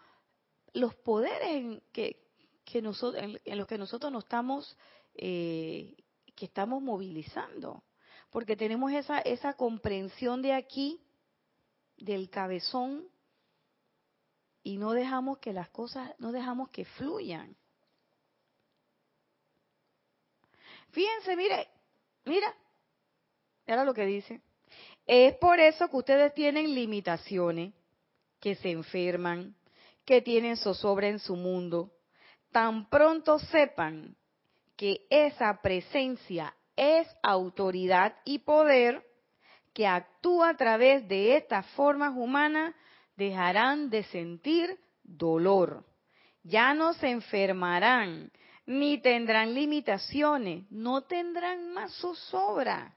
los poderes en, que, nosotros, en, los que nosotros nos estamos, eh, que estamos movilizando. Porque tenemos esa, esa comprensión de aquí, del cabezón, y no dejamos que las cosas, no dejamos que fluyan. Fíjense, mire, mira, era lo que dice. Es por eso que ustedes tienen limitaciones, que se enferman, que tienen zozobra en su mundo, tan pronto sepan que esa presencia es autoridad y poder que actúa a través de estas formas humanas, dejarán de sentir dolor. Ya no se enfermarán, ni tendrán limitaciones, no tendrán más zozobra,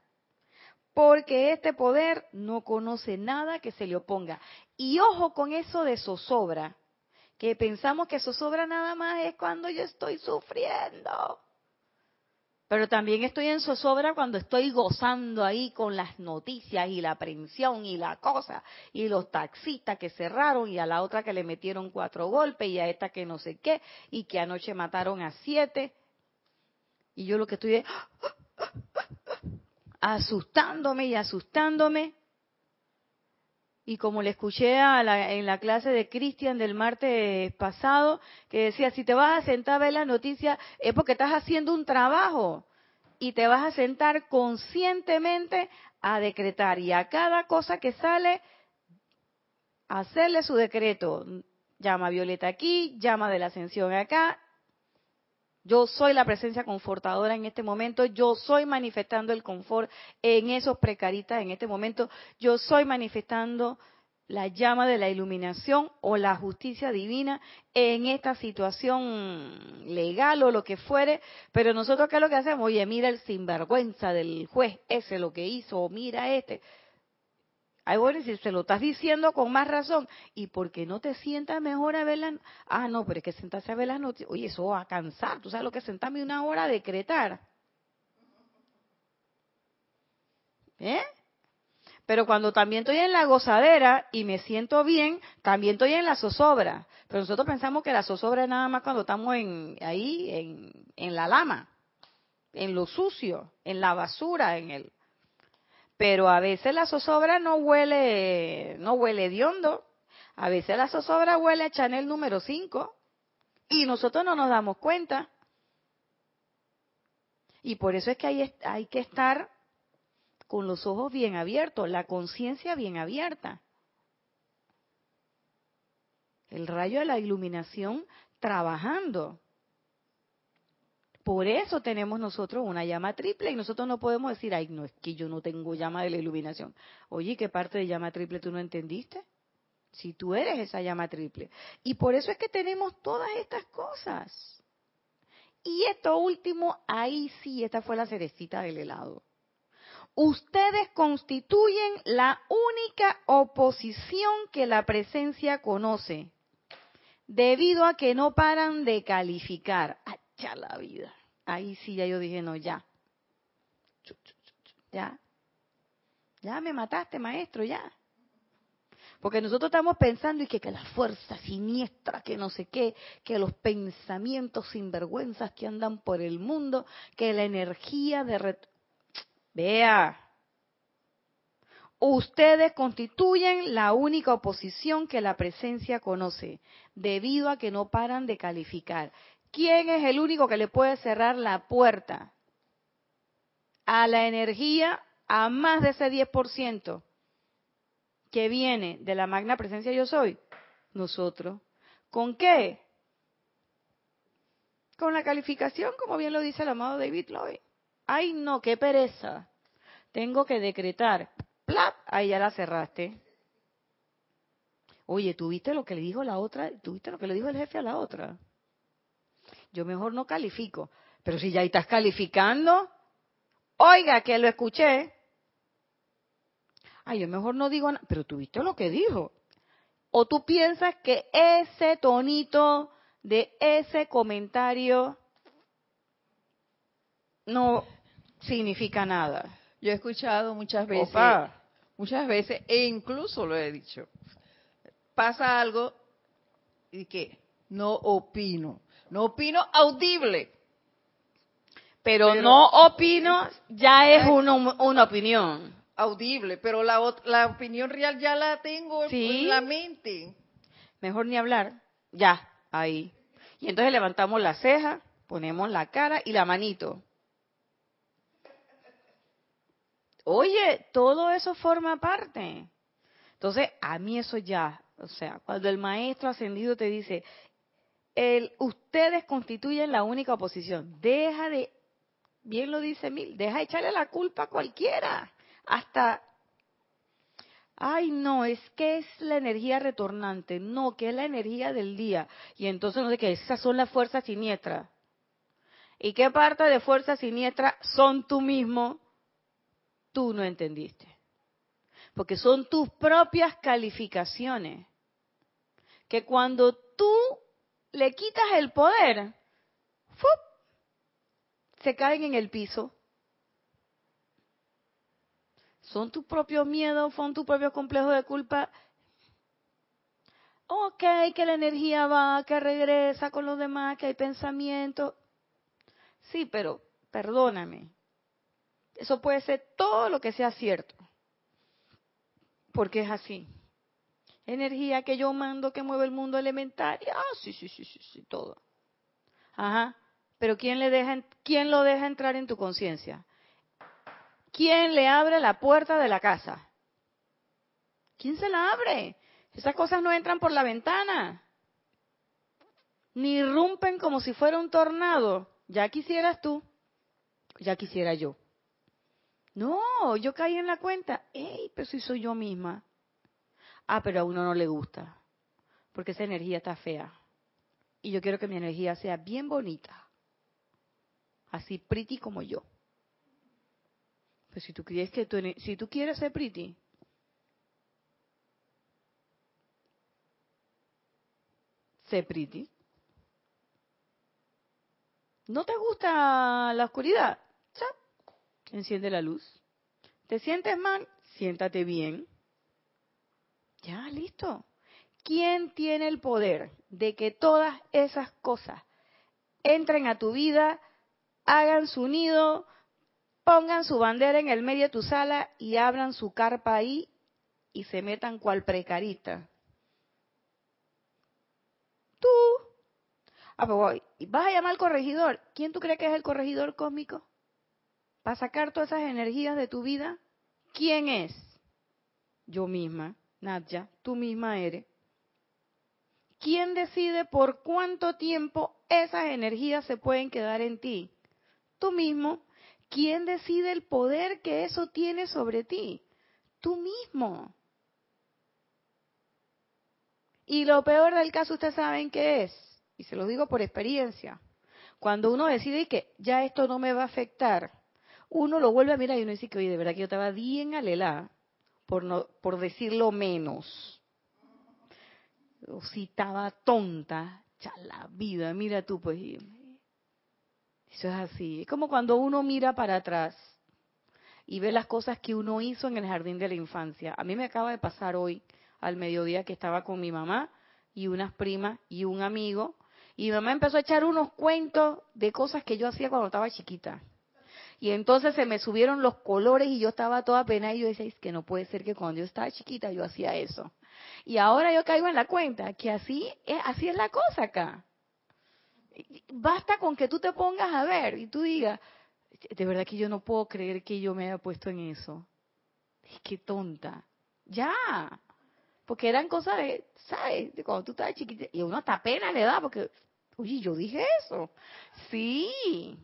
porque este poder no conoce nada que se le oponga. Y ojo con eso de zozobra, que pensamos que zozobra nada más es cuando yo estoy sufriendo. Pero también estoy en zozobra cuando estoy gozando ahí con las noticias y la aprensión y la cosa, y los taxistas que cerraron y a la otra que le metieron cuatro golpes y a esta que no sé qué, y que anoche mataron a siete. Y yo lo que estoy es asustándome y asustándome y como le escuché en la clase de Cristian del martes pasado, que decía, si te vas a sentar a ver la noticia es porque estás haciendo un trabajo y te vas a sentar conscientemente a decretar y a cada cosa que sale, hacerle su decreto. Llama Violeta aquí, llama de la ascensión acá, yo soy la presencia confortadora en este momento. Yo soy manifestando el confort en esos precaritas en este momento. Yo soy manifestando la llama de la iluminación o la justicia divina en esta situación legal o lo que fuere, pero nosotros qué es lo que hacemos? Oye, mira el sinvergüenza del juez, ese lo que hizo, o mira este. Ay, bueno, si se lo estás diciendo con más razón, ¿y por qué no te sientas mejor a ver la... Ah, no, pero es que sentarse a ver las noticias, oye, eso va a cansar, tú sabes lo que es sentarme una hora a decretar. ¿Eh? Pero cuando también estoy en la gozadera y me siento bien, también estoy en la zozobra. Pero nosotros pensamos que la zozobra es nada más cuando estamos en, ahí, en, en la lama, en lo sucio, en la basura, en el pero a veces la zozobra no huele, no huele de hondo. A veces la zozobra huele a Chanel número 5 y nosotros no nos damos cuenta. Y por eso es que hay que estar con los ojos bien abiertos, la conciencia bien abierta. El rayo de la iluminación trabajando. Por eso tenemos nosotros una llama triple y nosotros no podemos decir, ay, no, es que yo no tengo llama de la iluminación. Oye, ¿qué parte de llama triple tú no entendiste? Si tú eres esa llama triple. Y por eso es que tenemos todas estas cosas. Y esto último, ahí sí, esta fue la cerecita del helado. Ustedes constituyen la única oposición que la presencia conoce, debido a que no paran de calificar. ¡Acha la vida! Ahí sí ya yo dije, no, ya. Ya. Ya me mataste, maestro, ya. Porque nosotros estamos pensando y que, que la fuerza siniestra, que no sé qué, que los pensamientos sinvergüenzas que andan por el mundo, que la energía de... Vea, ustedes constituyen la única oposición que la presencia conoce, debido a que no paran de calificar. ¿Quién es el único que le puede cerrar la puerta a la energía a más de ese 10% que viene de la magna presencia yo soy? Nosotros. ¿Con qué? Con la calificación, como bien lo dice el amado David Lloyd. Ay, no, qué pereza. tengo que decretar. ¡Plap! Ahí ya la cerraste. Oye, ¿tuviste lo que le dijo la otra? ¿Tuviste lo que le dijo el jefe a la otra? Yo mejor no califico. Pero si ya estás calificando, oiga, que lo escuché. Ay, yo mejor no digo nada. Pero tuviste lo que dijo. O tú piensas que ese tonito de ese comentario no significa nada. Yo he escuchado muchas veces, muchas veces, e incluso lo he dicho, pasa algo y que no opino, no opino audible. Pero, no opino ya es una, opinión. Audible, pero la, la opinión real ya la tengo en la mente. Mejor ni hablar, ya, ahí. Y entonces levantamos la ceja, ponemos la cara y la manito. Oye, todo eso forma parte. Entonces, a mí eso ya, o sea, cuando el maestro ascendido te dice, el, ustedes constituyen la única oposición, deja de, bien lo dice Mil, deja de echarle la culpa a cualquiera, hasta, ay no, es que es la energía retornante, no, que es la energía del día, y entonces no sé qué, esas son las fuerzas siniestras. ¿Y qué parte de fuerzas siniestras son tú mismo? tú no entendiste. Porque son tus propias calificaciones. Que cuando tú le quitas el poder, se caen en el piso. Son tus propios miedos, son tus propios complejos de culpa. Ok, que la energía va, que regresa con los demás, que hay pensamientos. Sí, pero perdóname. Eso puede ser todo lo que sea cierto. Porque es así. Energía que yo mando que mueve el mundo elementario. Ah, sí, sí, sí, sí, sí, todo. Ajá. Pero ¿quién, le deja, ¿quién lo deja entrar en tu conciencia? ¿Quién le abre la puerta de la casa? ¿Quién se la abre? Esas cosas no entran por la ventana. Ni rompen como si fuera un tornado. Ya quisieras tú. Ya quisiera yo. No, yo caí en la cuenta. ¡Ey! Pero si soy yo misma. Ah, pero a uno no le gusta. Porque esa energía está fea. Y yo quiero que mi energía sea bien bonita. Así pretty como yo. Pues si tú quieres que tu, si tú quieres ser pretty, sé pretty. ¿No te gusta la oscuridad? Enciende la luz. ¿Te sientes mal? Siéntate bien. Ya, listo. ¿Quién tiene el poder de que todas esas cosas entren a tu vida, hagan su nido, pongan su bandera en el medio de tu sala y abran su carpa ahí y se metan cual precarita? Tú. Ah, pues ¿Vas a llamar al corregidor? ¿Quién tú crees que es el corregidor cósmico? para sacar todas esas energías de tu vida? ¿Quién es? Yo misma, Nadia, tú misma eres. ¿Quién decide por cuánto tiempo esas energías se pueden quedar en ti? Tú mismo. ¿Quién decide el poder que eso tiene sobre ti? Tú mismo. Y lo peor del caso, ustedes saben qué es, y se lo digo por experiencia. Cuando uno decide que ya esto no me va a afectar, uno lo vuelve a mirar y uno dice que, oye, de verdad que yo estaba bien alela, por, no, por decirlo menos. O si estaba tonta, la vida, mira tú, pues. Eso es así. Es como cuando uno mira para atrás y ve las cosas que uno hizo en el jardín de la infancia. A mí me acaba de pasar hoy, al mediodía, que estaba con mi mamá y unas primas y un amigo. Y mi mamá empezó a echar unos cuentos de cosas que yo hacía cuando estaba chiquita. Y entonces se me subieron los colores y yo estaba toda pena y yo decía, es que no puede ser que cuando yo estaba chiquita yo hacía eso. Y ahora yo caigo en la cuenta que así es, así es la cosa acá. Basta con que tú te pongas a ver y tú digas, de verdad que yo no puedo creer que yo me haya puesto en eso. Es que tonta. Ya. Porque eran cosas de, ¿sabes? De cuando tú estabas chiquita. Y uno hasta pena le da porque, oye, yo dije eso. Sí.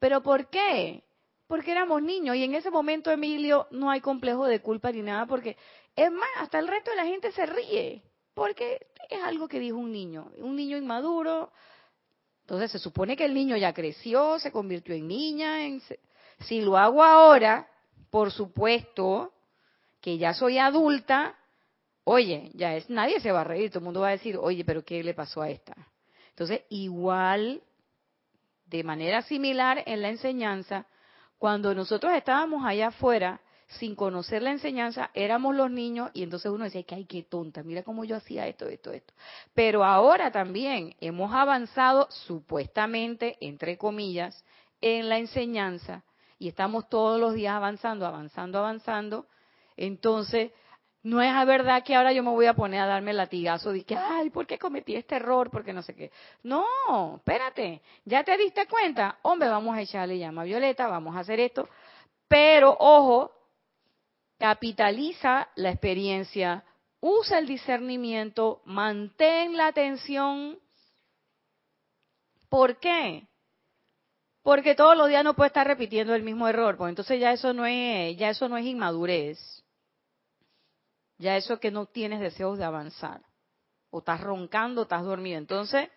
¿Pero por qué? porque éramos niños y en ese momento, Emilio, no hay complejo de culpa ni nada, porque es más, hasta el resto de la gente se ríe, porque es algo que dijo un niño, un niño inmaduro. Entonces se supone que el niño ya creció, se convirtió en niña. En... Si lo hago ahora, por supuesto que ya soy adulta, oye, ya es nadie se va a reír, todo el mundo va a decir, oye, pero ¿qué le pasó a esta? Entonces, igual, de manera similar en la enseñanza, cuando nosotros estábamos allá afuera, sin conocer la enseñanza, éramos los niños y entonces uno decía que ay, qué tonta, mira cómo yo hacía esto, esto, esto. Pero ahora también hemos avanzado supuestamente, entre comillas, en la enseñanza y estamos todos los días avanzando, avanzando, avanzando. Entonces, no es la verdad que ahora yo me voy a poner a darme latigazo de que, ay, ¿por qué cometí este error? Porque no sé qué. No, espérate, ya te diste cuenta, hombre, vamos a echarle llama a Violeta, vamos a hacer esto. Pero, ojo, capitaliza la experiencia, usa el discernimiento, mantén la atención. ¿Por qué? Porque todos los días no puede estar repitiendo el mismo error, pues entonces ya eso no es, ya eso no es inmadurez. Ya eso que no tienes deseos de avanzar. O estás roncando, o estás dormido. Entonces,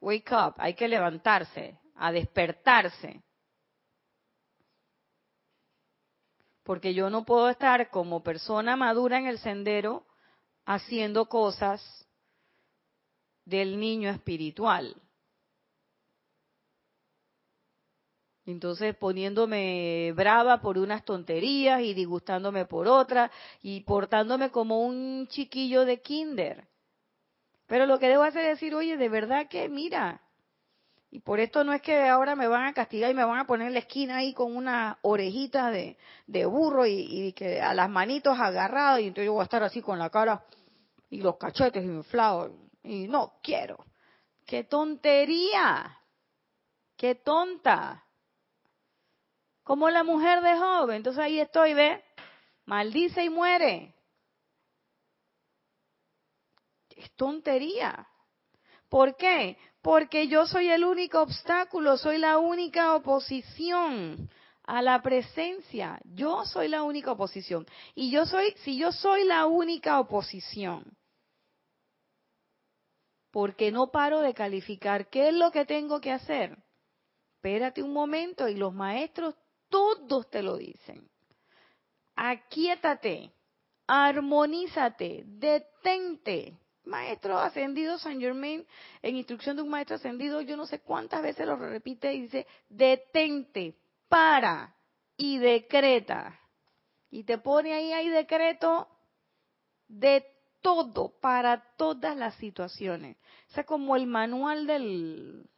wake up, hay que levantarse, a despertarse. porque yo no puedo estar como persona madura en el sendero haciendo cosas del niño espiritual. Entonces poniéndome brava por unas tonterías y disgustándome por otras y portándome como un chiquillo de kinder. Pero lo que debo hacer es decir, oye, de verdad que mira, y por esto no es que ahora me van a castigar y me van a poner en la esquina ahí con una orejita de, burro y, que a las manitos agarradas y entonces yo voy a estar así con la cara y los cachetes inflados. Y no quiero. ¡Qué tontería! ¡Qué tonta! Como la mujer de joven. Entonces ahí estoy, ¿ve? Maldice y muere. Es tontería. ¿Por qué? Porque yo soy el único obstáculo, soy la única oposición a la presencia. Yo soy la única oposición. Y yo soy, si yo soy la única oposición, porque no paro de calificar, ¿qué es lo que tengo que hacer? Espérate un momento y los maestros todos te lo dicen. Aquíétate, armonízate, detente maestro ascendido San Germain, en instrucción de un maestro ascendido, yo no sé cuántas veces lo repite y dice, detente, para y decreta. Y te pone ahí, hay decreto de todo, para todas las situaciones. O sea, como el manual del,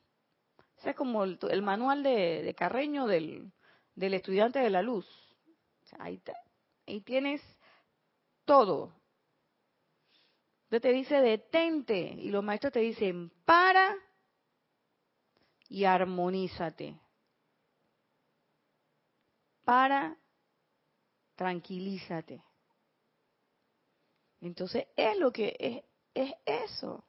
o sea, como el, manual de, Carreño del, del estudiante de la luz. ahí, tienes todo, entonces te dice detente y los maestros te dicen para y armonízate. Para, tranquilízate. Entonces es lo que es, es eso.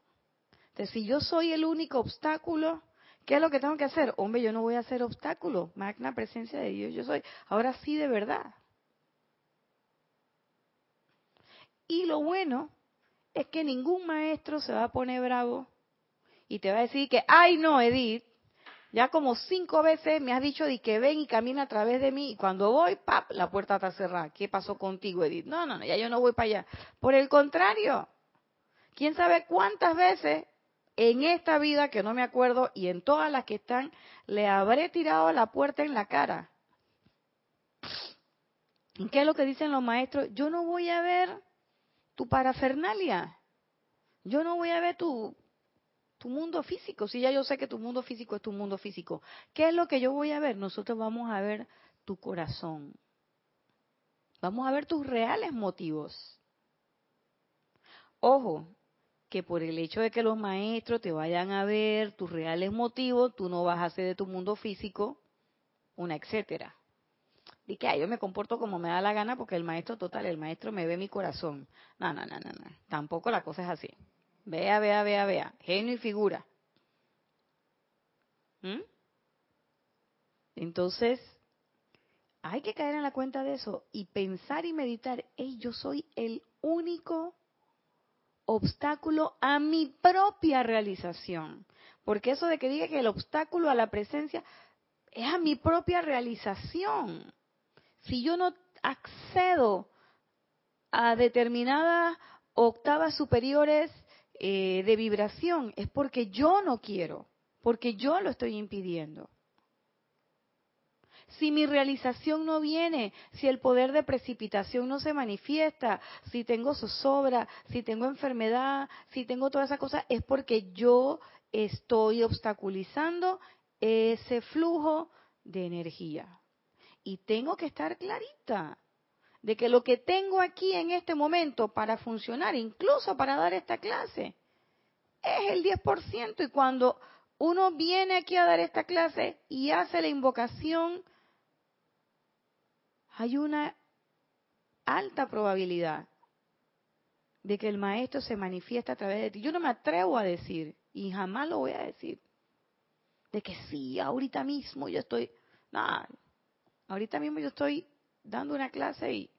Entonces si yo soy el único obstáculo, ¿qué es lo que tengo que hacer? Hombre, yo no voy a hacer obstáculo. Magna presencia de Dios, yo soy. Ahora sí de verdad. Y lo bueno es que ningún maestro se va a poner bravo y te va a decir que, ay no, Edith, ya como cinco veces me has dicho de que ven y camina a través de mí y cuando voy, pap, la puerta está cerrada. ¿Qué pasó contigo, Edith? No, no, no, ya yo no voy para allá. Por el contrario, quién sabe cuántas veces en esta vida que no me acuerdo y en todas las que están, le habré tirado la puerta en la cara. ¿Y qué es lo que dicen los maestros? Yo no voy a ver tu parafernalia. Yo no voy a ver tu, tu mundo físico, si ya yo sé que tu mundo físico es tu mundo físico. ¿Qué es lo que yo voy a ver? Nosotros vamos a ver tu corazón. Vamos a ver tus reales motivos. Ojo, que por el hecho de que los maestros te vayan a ver tus reales motivos, tú no vas a hacer de tu mundo físico una etcétera y que yo me comporto como me da la gana porque el maestro total, el maestro me ve mi corazón. No, no, no, no, no. Tampoco la cosa es así. Vea, vea, vea, vea. Genio y figura. ¿Mm? Entonces, hay que caer en la cuenta de eso y pensar y meditar, hey, yo soy el único obstáculo a mi propia realización. Porque eso de que diga que el obstáculo a la presencia es a mi propia realización. Si yo no accedo a determinadas octavas superiores eh, de vibración, es porque yo no quiero, porque yo lo estoy impidiendo. Si mi realización no viene, si el poder de precipitación no se manifiesta, si tengo zozobra, si tengo enfermedad, si tengo toda esa cosa, es porque yo estoy obstaculizando ese flujo de energía. Y tengo que estar clarita de que lo que tengo aquí en este momento para funcionar, incluso para dar esta clase, es el 10%. Y cuando uno viene aquí a dar esta clase y hace la invocación, hay una alta probabilidad de que el maestro se manifiesta a través de ti. Yo no me atrevo a decir, y jamás lo voy a decir, de que sí, ahorita mismo yo estoy, nada, ahorita mismo yo estoy dando una clase y,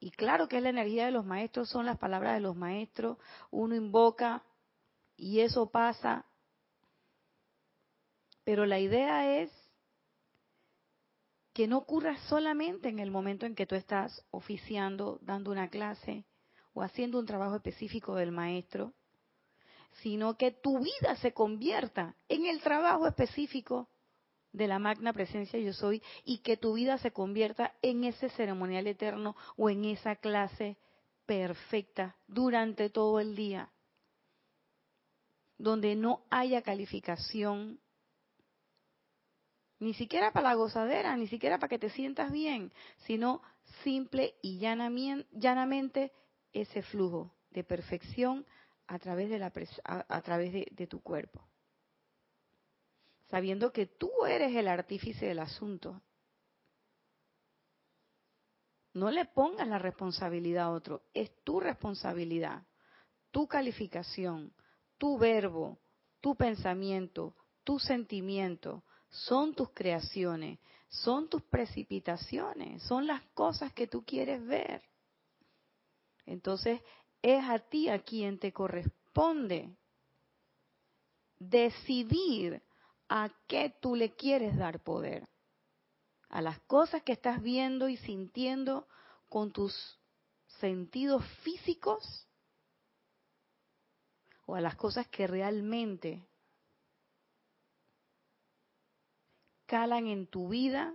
y claro que es la energía de los maestros, son las palabras de los maestros, uno invoca y eso pasa, pero la idea es que no ocurra solamente en el momento en que tú estás oficiando, dando una clase o haciendo un trabajo específico del maestro, sino que tu vida se convierta en el trabajo específico de la magna presencia yo soy y que tu vida se convierta en ese ceremonial eterno o en esa clase perfecta durante todo el día, donde no haya calificación, ni siquiera para la gozadera, ni siquiera para que te sientas bien, sino simple y llanamente ese flujo de perfección a través de, la, a, través de, tu cuerpo. Sabiendo que tú eres el artífice del asunto. No le pongas la responsabilidad a otro, es tu responsabilidad, tu calificación, tu verbo, tu pensamiento, tu sentimiento, son tus creaciones, son tus precipitaciones, son las cosas que tú quieres ver. Entonces, es a ti a quien te corresponde decidir a qué tú le quieres dar poder. A las cosas que estás viendo y sintiendo con tus sentidos físicos o a las cosas que realmente calan en tu vida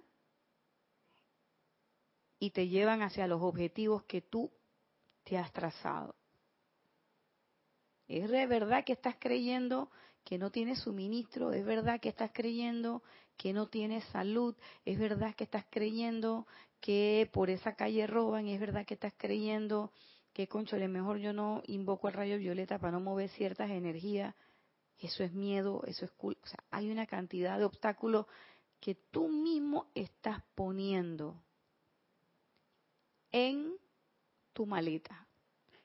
y te llevan hacia los objetivos que tú te has trazado. Es verdad que estás creyendo que no tienes suministro, es verdad que estás creyendo que no tienes salud, es verdad que estás creyendo que por esa calle roban, es verdad que estás creyendo que, concho, lo mejor yo no invoco el rayo violeta para no mover ciertas energías. Eso es miedo, eso es culpa. O sea, hay una cantidad de obstáculos que tú mismo estás poniendo en tu maleta.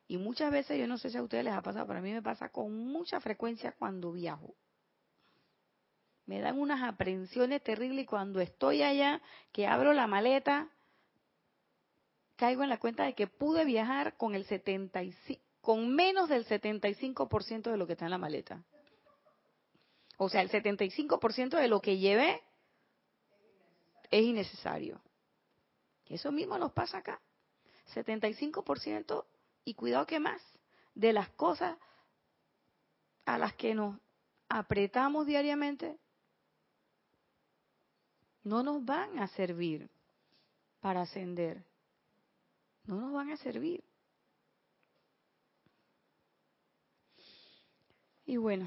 Y muchas veces, yo no sé si a ustedes les ha pasado, pero a mí me pasa con mucha frecuencia cuando viajo. Me dan unas aprensiones terribles y cuando estoy allá, que abro la maleta, caigo en la cuenta de que pude viajar con el 75, con menos del 75% de lo que está en la maleta. O sea, el 75% de lo que llevé es innecesario. Eso mismo nos pasa acá. 75% y cuidado que más, de las cosas a las que nos apretamos diariamente, no nos van a servir para ascender. No nos van a servir. Y bueno,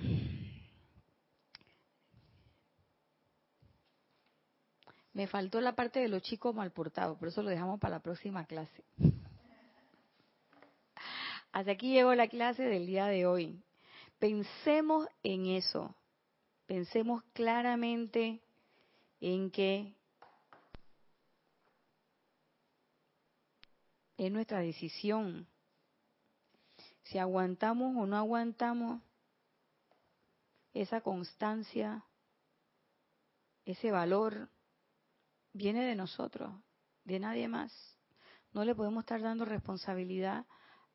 me faltó la parte de los chicos mal portados, pero eso lo dejamos para la próxima clase. Hasta aquí llegó la clase del día de hoy. Pensemos en eso. Pensemos claramente en que es nuestra decisión. Si aguantamos o no aguantamos esa constancia, ese valor, viene de nosotros. de nadie más. No le podemos estar dando responsabilidad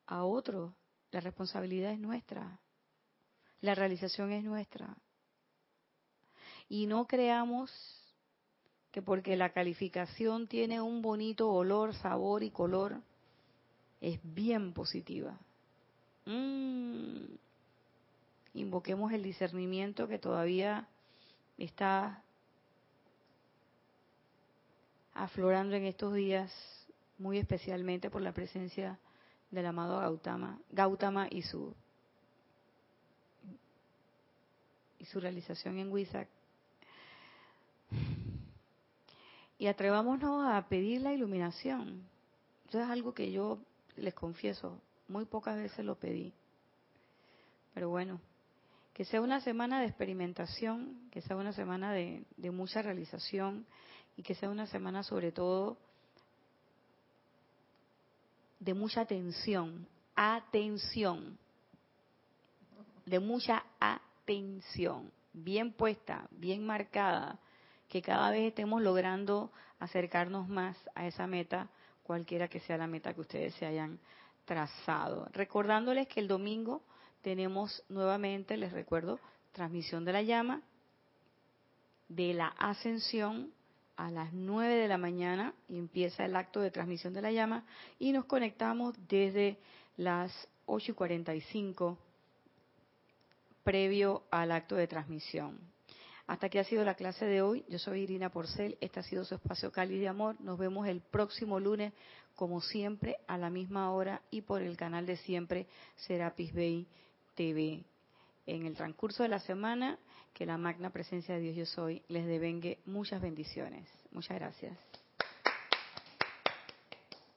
a otro. La responsabilidad es nuestra. La realización es nuestra. Y no creamos que porque la calificación tiene un bonito olor, sabor y color, es bien positiva. Mm. Invoquemos el discernimiento que todavía está aflorando en estos días, muy especialmente por la presencia del amado Gautama, Gautama y su y su realización en Huizac. Y atrevámonos a pedir la iluminación. Eso es algo que yo les confieso, muy pocas veces lo pedí. Pero bueno, que sea una semana de experimentación, que sea una semana de, de mucha realización y que sea una semana sobre todo de mucha atención, atención, de mucha atención, bien puesta, bien marcada, que cada vez estemos logrando acercarnos más a esa meta, cualquiera que sea la meta que ustedes se hayan trazado. Recordándoles que el domingo tenemos nuevamente, les recuerdo, transmisión de la llama, de la ascensión a las 9 de la mañana empieza el acto de transmisión de la llama y nos conectamos desde las 8 y 45 previo al acto de transmisión. Hasta aquí ha sido la clase de hoy. Yo soy Irina Porcel. Este ha sido su espacio cálido de amor. Nos vemos el próximo lunes, como siempre, a la misma hora y por el canal de siempre, Serapis Bay TV. En el transcurso de la semana, que la magna presencia de Dios yo soy les devengue muchas bendiciones. Muchas gracias.